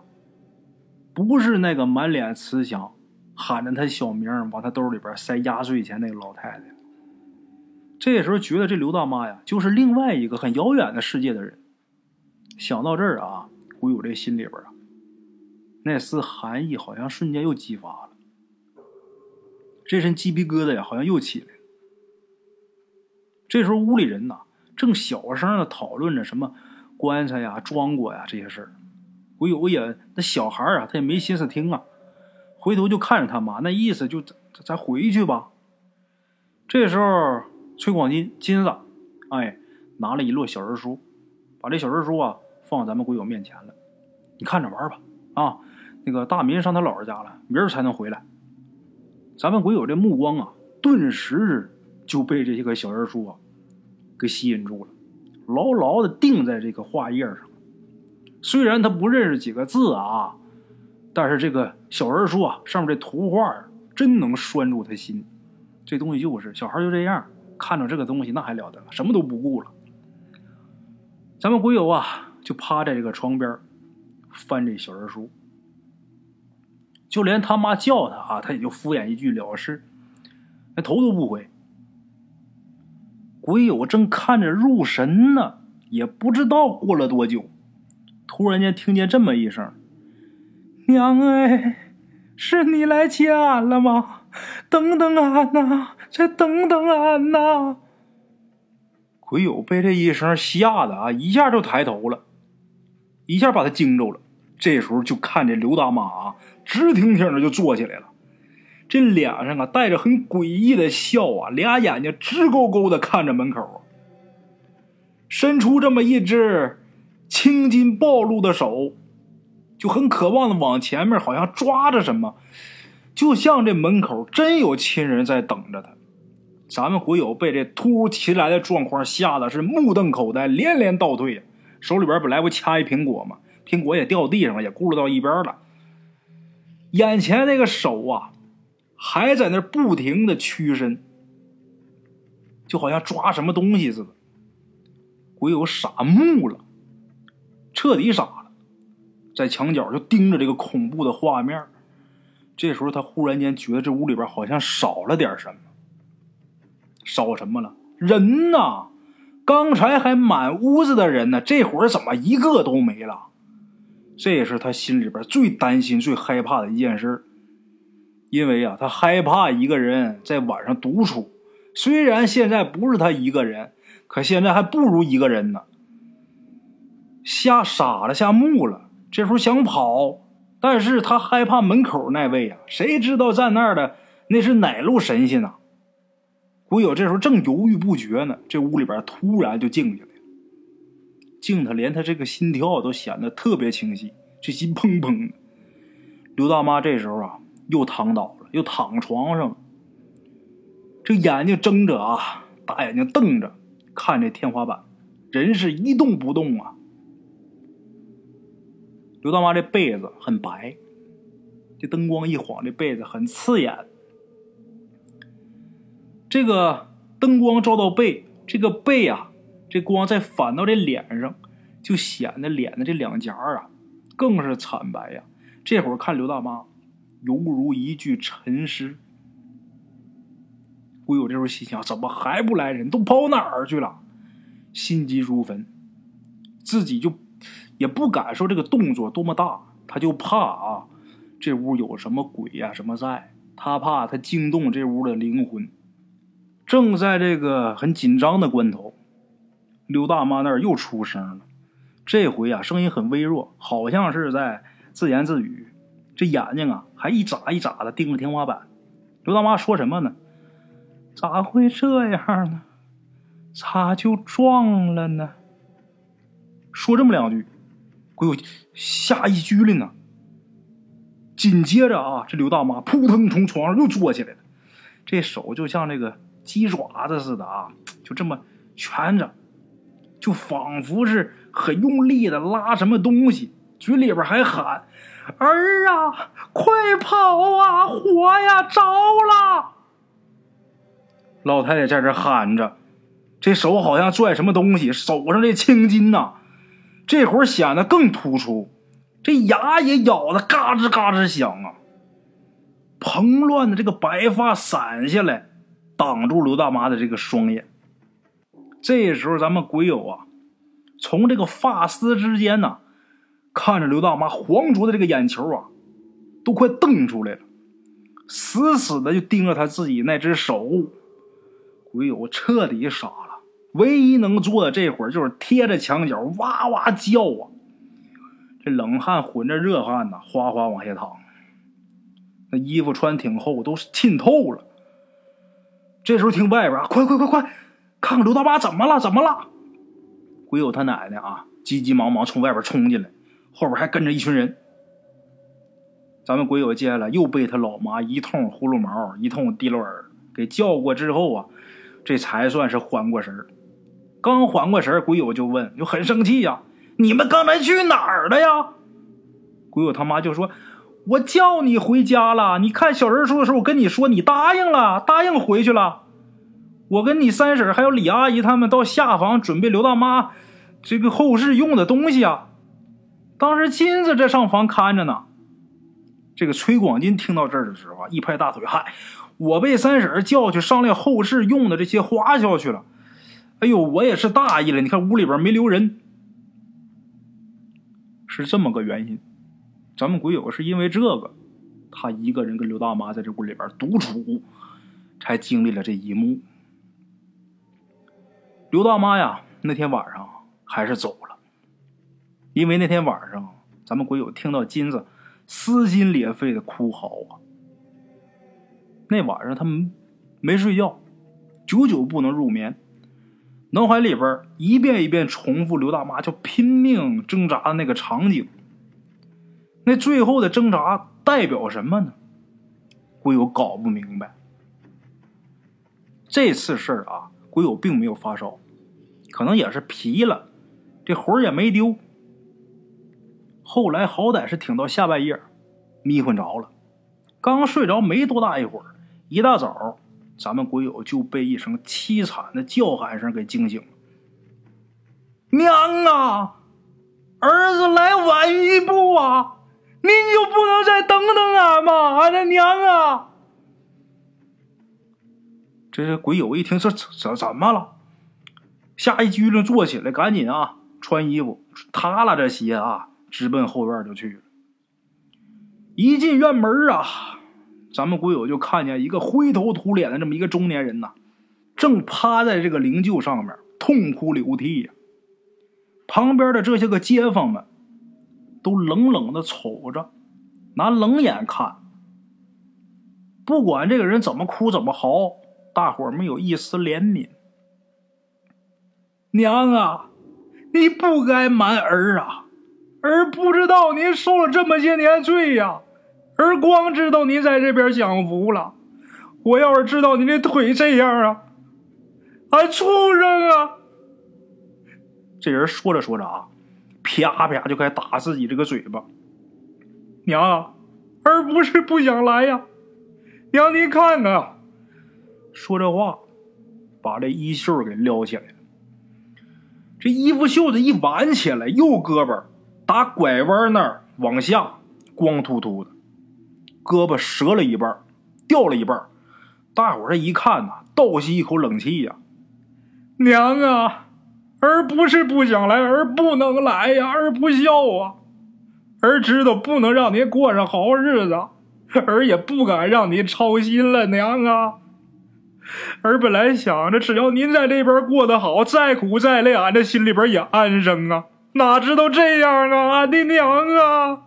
S1: 不是那个满脸慈祥。喊着他小名，往他兜里边塞压岁钱那个老太太，这时候觉得这刘大妈呀，就是另外一个很遥远的世界的人。想到这儿啊，古有这心里边啊，那丝寒意好像瞬间又激发了，这身鸡皮疙瘩呀，好像又起来了。这时候屋里人呐，正小声的讨论着什么棺材呀、装过呀这些事儿。古有也那小孩啊，他也没心思听啊。回头就看着他妈，那意思就咱咱回去吧。这时候，崔广金金子，哎，拿了一摞小人书，把这小人书啊放咱们鬼友面前了。你看着玩吧，啊，那个大民上他姥姥家了，明儿才能回来。咱们鬼友这目光啊，顿时就被这些个小人书啊给吸引住了，牢牢的定在这个画页上。虽然他不认识几个字啊。但是这个小人书啊，上面这图画真能拴住他心。这东西就是小孩就这样，看着这个东西那还了得了，什么都不顾了。咱们鬼友啊，就趴在这个床边翻这小人书，就连他妈叫他啊，他也就敷衍一句了事，连头都不回。鬼友正看着入神呢，也不知道过了多久，突然间听见这么一声。娘哎，是你来接俺了吗？等等俺呐，再等等俺呐！鬼友被这一声吓得啊，一下就抬头了，一下把他惊着了。这时候就看见刘大妈啊，直挺挺的就坐起来了，这脸上啊带着很诡异的笑啊，俩眼睛直勾勾的看着门口，伸出这么一只青筋暴露的手。就很渴望的往前面，好像抓着什么，就像这门口真有亲人在等着他。咱们鬼友被这突如其来的状况吓得是目瞪口呆，连连倒退。手里边本来不掐一苹果吗？苹果也掉地上了，也咕噜到一边了。眼前那个手啊，还在那不停的屈伸，就好像抓什么东西似的。鬼友傻木了，彻底傻了，在墙角就盯着这个恐怖的画面。这时候他忽然间觉得这屋里边好像少了点什么，少什么了？人呐！刚才还满屋子的人呢，这会儿怎么一个都没了？这也是他心里边最担心、最害怕的一件事。因为啊，他害怕一个人在晚上独处。虽然现在不是他一个人，可现在还不如一个人呢。吓傻了，吓木了。这时候想跑，但是他害怕门口那位啊，谁知道在那儿的那是哪路神仙呢？鬼友这时候正犹豫不决呢，这屋里边突然就静下来了。静的连他这个心跳都显得特别清晰，这心砰砰。刘大妈这时候啊，又躺倒了，又躺床上了，这眼睛睁着啊，大眼睛瞪着看这天花板，人是一动不动啊。刘大妈这被子很白，这灯光一晃，这被子很刺眼。这个灯光照到背，这个背啊。这光再反到这脸上，就显得脸的这两颊啊，更是惨白呀。这会儿看刘大妈，犹如一具沉尸。鬼友这时候心想：怎么还不来人？都跑哪儿去了？心急如焚，自己就也不敢说这个动作多么大，他就怕啊，这屋有什么鬼呀什么在？他怕他惊动这屋的灵魂。正在这个很紧张的关头。刘大妈那儿又出声了，这回啊，声音很微弱，好像是在自言自语。这眼睛啊，还一眨一眨的盯着天花板。刘大妈说什么呢？咋会这样呢？咋就撞了呢？说这么两句，鬼友吓一激灵呢。紧接着啊，这刘大妈扑腾从床上又坐起来了，这手就像那个鸡爪子似的啊，就这么蜷着。就仿佛是很用力的拉什么东西，嘴里边还喊：“儿啊，快跑啊，火呀，着了！”老太太在这喊着，这手好像拽什么东西，手上这青筋呐，这会儿显得更突出，这牙也咬的嘎吱嘎吱响啊。蓬乱的这个白发散下来，挡住刘大妈的这个双眼。这时候，咱们鬼友啊，从这个发丝之间呢，看着刘大妈黄浊的这个眼球啊，都快瞪出来了，死死的就盯着他自己那只手。鬼友彻底傻了，唯一能做的这会儿就是贴着墙角哇哇叫啊，这冷汗混着热汗呐，哗哗往下淌。那衣服穿挺厚，都浸透了。这时候听外边，快快快快！看看刘大妈怎么了？怎么了？鬼友他奶奶啊，急急忙忙从外边冲进来，后边还跟着一群人。咱们鬼友接下来又被他老妈一通呼噜毛，一通滴溜耳给叫过之后啊，这才算是缓过神刚缓过神鬼友就问，就很生气呀：“你们刚才去哪儿了呀？”鬼友他妈就说：“我叫你回家了，你看小人书的时候，我跟你说，你答应了，答应回去了。”我跟你三婶还有李阿姨他们到下房准备刘大妈这个后事用的东西啊。当时金子在上房看着呢。这个崔广金听到这儿的时候啊，一拍大腿：“嗨，我被三婶叫去商量后事用的这些花销去了。哎呦，我也是大意了。你看屋里边没留人，是这么个原因。咱们鬼友是因为这个，他一个人跟刘大妈在这屋里边独处，才经历了这一幕。”刘大妈呀，那天晚上还是走了，因为那天晚上咱们鬼友听到金子撕心裂肺的哭嚎啊。那晚上他们没睡觉，久久不能入眠，脑海里边一遍一遍重复刘大妈就拼命挣扎的那个场景。那最后的挣扎代表什么呢？鬼友搞不明白。这次事儿啊，鬼友并没有发烧，可能也是皮了，这魂儿也没丢。后来好歹是挺到下半夜，迷昏着了，刚睡着没多大一会儿，一大早，咱们鬼友就被一声凄惨的叫喊声给惊醒了。娘啊，儿子来晚一步啊！您就不能再等等俺吗？俺的娘啊！这是鬼友一听，这怎怎怎么了？吓一激灵，坐起来，赶紧啊，穿衣服，踏拉这鞋啊，直奔后院就去了。一进院门啊，咱们鬼友就看见一个灰头土脸的这么一个中年人呐，正趴在这个灵柩上面痛哭流涕呀。旁边的这些个街坊们。都冷冷的瞅着，拿冷眼看。不管这个人怎么哭怎么嚎，大伙儿没有一丝怜悯。娘啊，你不该瞒儿啊！而不知道您受了这么些年罪呀，而光知道您在这边享福了。我要是知道你这腿这样啊，俺畜生啊！这人说着说着啊。啪啪就该打自己这个嘴巴，娘啊，儿不是不想来呀，娘您看看，说这话，把这衣袖给撩起来了，这衣服袖子一挽起来，右胳膊打拐弯那儿往下光秃秃的，胳膊折了一半，掉了一半，大伙这一看呐，倒吸一口冷气呀，娘啊！儿不是不想来，儿不能来呀！儿不孝啊！儿知道不能让您过上好日子，儿也不敢让您操心了，娘啊！儿本来想着，只要您在这边过得好，再苦再累，俺这心里边也安生啊！哪知道这样啊，俺的娘啊！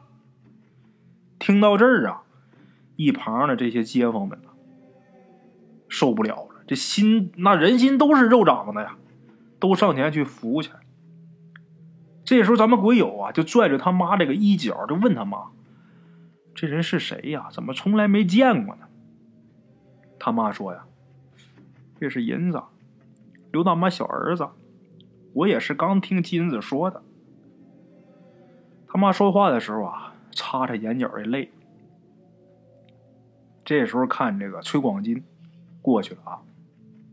S1: 听到这儿啊，一旁的这些街坊们受不了了，这心那人心都是肉长的呀！都上前去扶去。这时候，咱们鬼友啊，就拽着他妈这个衣角，就问他妈：“这人是谁呀？怎么从来没见过呢？”他妈说：“呀，这是银子，刘大妈小儿子。我也是刚听金子说的。”他妈说话的时候啊，擦着眼角的泪。这时候看这个崔广金过去了啊，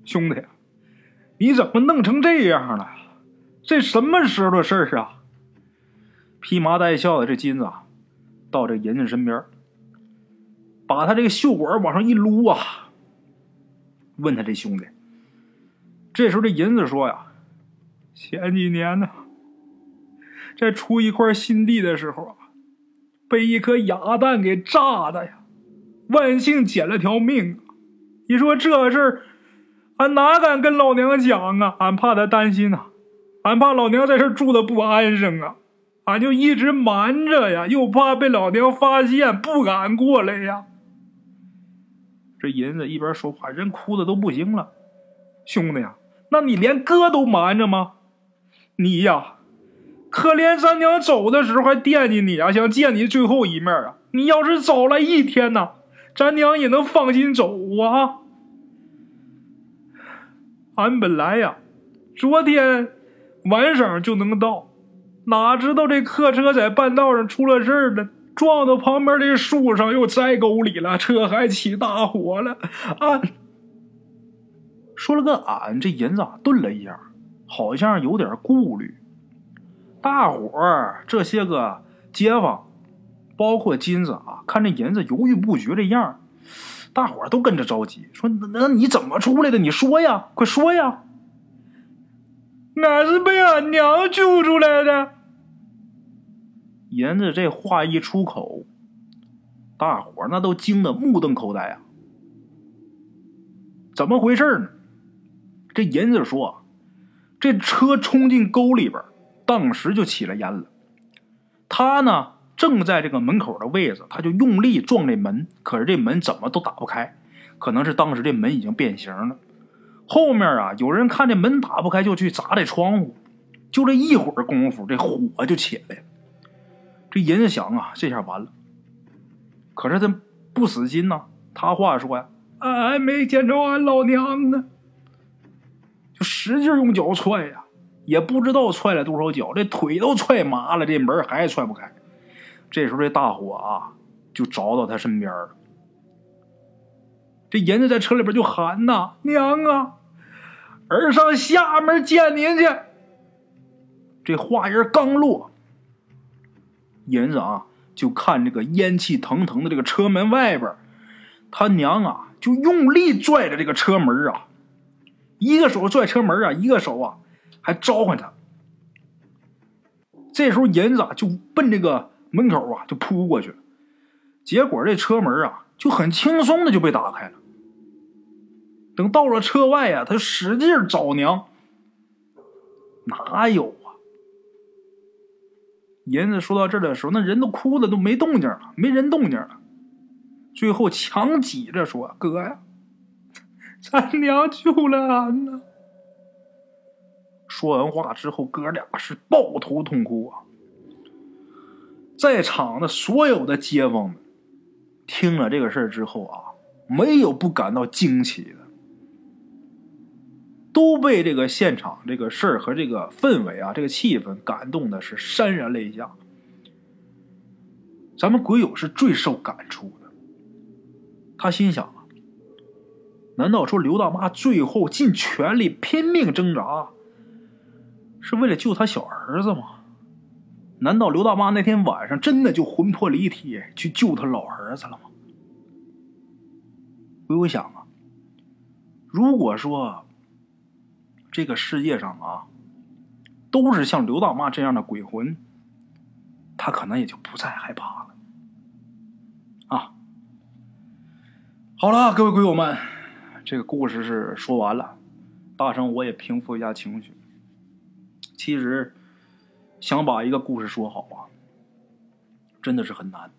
S1: 兄弟。你怎么弄成这样了？这什么时候的事儿啊？披麻戴孝的这金子到这银子身边，把他这个袖管往上一撸啊，问他这兄弟。这时候这银子说呀：“前几年呢，在出一块新地的时候啊，被一颗哑弹给炸的呀，万幸捡了条命。你说这事儿？”俺哪敢跟老娘讲啊！俺怕他担心呐，俺怕老娘在这住的不安生啊！俺就一直瞒着呀，又怕被老娘发现，不敢过来呀。这银子一边说话，人哭的都不行了。兄弟呀，那你连哥都瞒着吗？你呀，可怜咱娘走的时候还惦记你啊，想见你最后一面啊！你要是早来一天呐，咱娘也能放心走啊。俺本来呀，昨天晚上就能到，哪知道这客车在半道上出了事儿了，撞到旁边的树上，又栽沟里了，车还起大火了。俺说了个俺，这银子顿了一下，好像有点顾虑。大伙儿这些个街坊，包括金子啊，看这银子犹豫不决这样。大伙儿都跟着着急，说：“那那你怎么出来的？你说呀，快说呀！”俺是被俺娘救出来的。银子这话一出口，大伙儿那都惊得目瞪口呆啊！怎么回事呢？这银子说：“这车冲进沟里边，当时就起了烟了。他呢？”正在这个门口的位置，他就用力撞这门，可是这门怎么都打不开，可能是当时这门已经变形了。后面啊，有人看这门打不开，就去砸这窗户，就这一会儿功夫，这火就起来了。这银子想啊，这下完了。可是他不死心呐，他话说呀：“俺没见着俺老娘呢，就使劲用脚踹呀，也不知道踹了多少脚，这腿都踹麻了，这门还踹不开。这时候这大伙啊就着到他身边了。这银子在车里边就喊呐：“娘啊，儿上下面见您去。”这话音刚落，银子啊就看这个烟气腾腾的这个车门外边，他娘啊就用力拽着这个车门啊，一个手拽车门啊，一个手啊还召唤他。这时候银子就奔这个门口啊就扑过去了，结果这车门啊就很轻松的就被打开了。等到了车外呀，他使劲找娘，哪有啊？银子说到这儿的时候，那人都哭的都没动静了，没人动静了。最后强挤着说：“哥呀，咱娘救了俺呢。”说完话之后，哥俩是抱头痛哭啊。在场的所有的街坊们听了这个事儿之后啊，没有不感到惊奇的。都被这个现场这个事儿和这个氛围啊，这个气氛感动的是潸然泪下。咱们鬼友是最受感触的。他心想啊，难道说刘大妈最后尽全力拼命挣扎，是为了救他小儿子吗？难道刘大妈那天晚上真的就魂魄离体去救他老儿子了吗？鬼友想啊，如果说。这个世界上啊，都是像刘大妈这样的鬼魂，他可能也就不再害怕了。啊，好了，各位鬼友们，这个故事是说完了，大圣我也平复一下情绪。其实想把一个故事说好啊，真的是很难。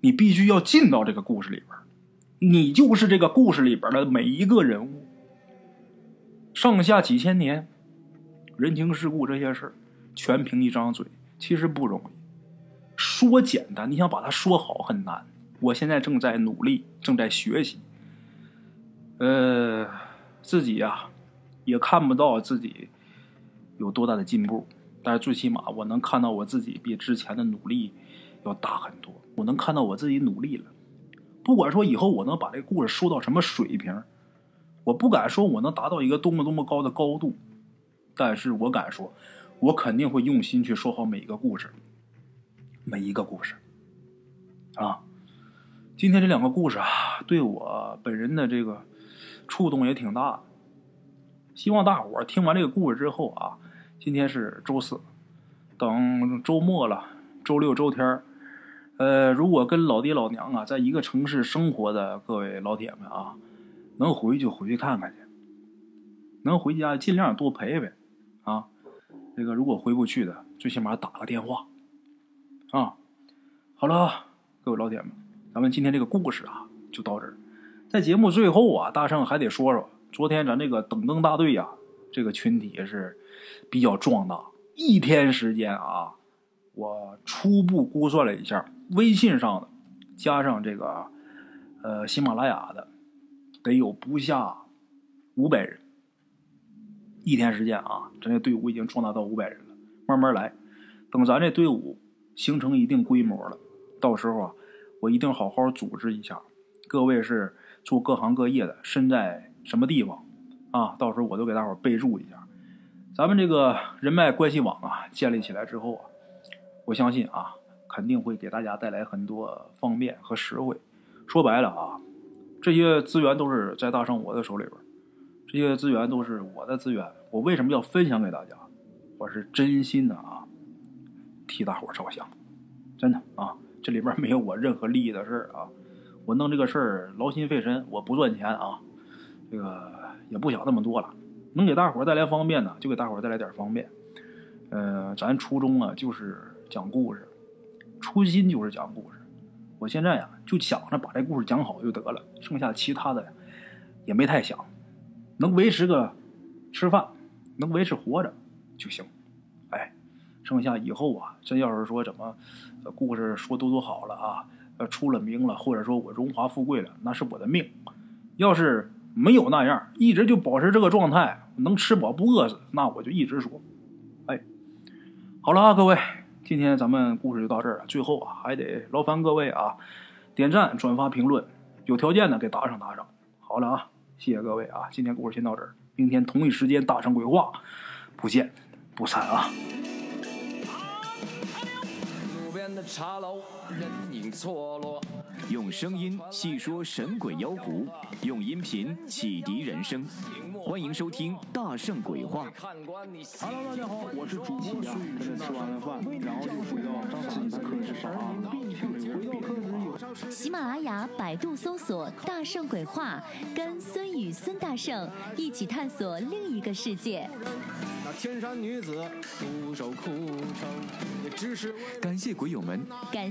S1: 你必须要进到这个故事里边，你就是这个故事里边的每一个人物。上下几千年，人情世故这些事全凭一张嘴，其实不容易。说简单，你想把它说好很难。我现在正在努力，正在学习。呃，自己呀，也看不到自己有多大的进步，但是最起码我能看到我自己比之前的努力要大很多。我能看到我自己努力了，不管说以后我能把这故事说到什么水平。我不敢说我能达到一个多么多么高的高度，但是我敢说，我肯定会用心去说好每一个故事，每一个故事。啊，今天这两个故事啊，对我本人的这个触动也挺大的。希望大伙听完这个故事之后啊，今天是周四，等周末了，周六周天儿呃，如果跟老爹老娘啊在一个城市生活的各位老铁们啊。能回去就回去看看去，能回家尽量多陪陪，啊，这个如果回不去的，最起码打个电话，啊，好了，各位老铁们，咱们今天这个故事啊就到这儿。在节目最后啊，大圣还得说说，昨天咱这个等灯大队呀，这个群体是比较壮大，一天时间啊，我初步估算了一下，微信上的加上这个呃喜马拉雅的。得有不下五百人，一天时间啊，咱这队伍已经壮大到五百人了。慢慢来，等咱这队伍形成一定规模了，到时候啊，我一定好好组织一下。各位是做各行各业的，身在什么地方啊？到时候我都给大伙备注一下。咱们这个人脉关系网啊，建立起来之后啊，我相信啊，肯定会给大家带来很多方便和实惠。说白了啊。这些资源都是在大圣我的手里边，这些资源都是我的资源。我为什么要分享给大家？我是真心的啊，替大伙着想，真的啊，这里边没有我任何利益的事啊。我弄这个事儿劳心费神，我不赚钱啊，这个也不想那么多了。能给大伙带来方便呢，就给大伙带来点方便。呃，咱初衷啊就是讲故事，初心就是讲故事。我现在呀，就想着把这故事讲好就得了，剩下其他的也没太想，能维持个吃饭，能维持活着就行。哎，剩下以后啊，真要是说怎么故事说多多好了啊，呃，出了名了，或者说我荣华富贵了，那是我的命。要是没有那样，一直就保持这个状态，能吃饱不饿死，那我就一直说。哎，好了啊，各位，今天咱们故事就到这儿了。最后啊，还得劳烦各位啊，点赞、转发、评论，有条件的给打赏打赏。好了啊，谢谢各位啊，今天故事先到这儿，明天同一时间大圣鬼话，不见不散啊。
S2: 路边的茶楼，人影错落。用声音细说神鬼妖狐，用音频启迪人生。欢迎收听《大圣鬼话》。
S1: Hello，大家好，我是主播孙吃完了饭，然后就回到自己的课室上啊。
S3: 喜马拉雅、百度搜索“大圣鬼话”，跟孙宇、孙大圣一起探索另一个世界。
S2: 那天山女子独守空城，也只是感谢鬼友们，
S3: 感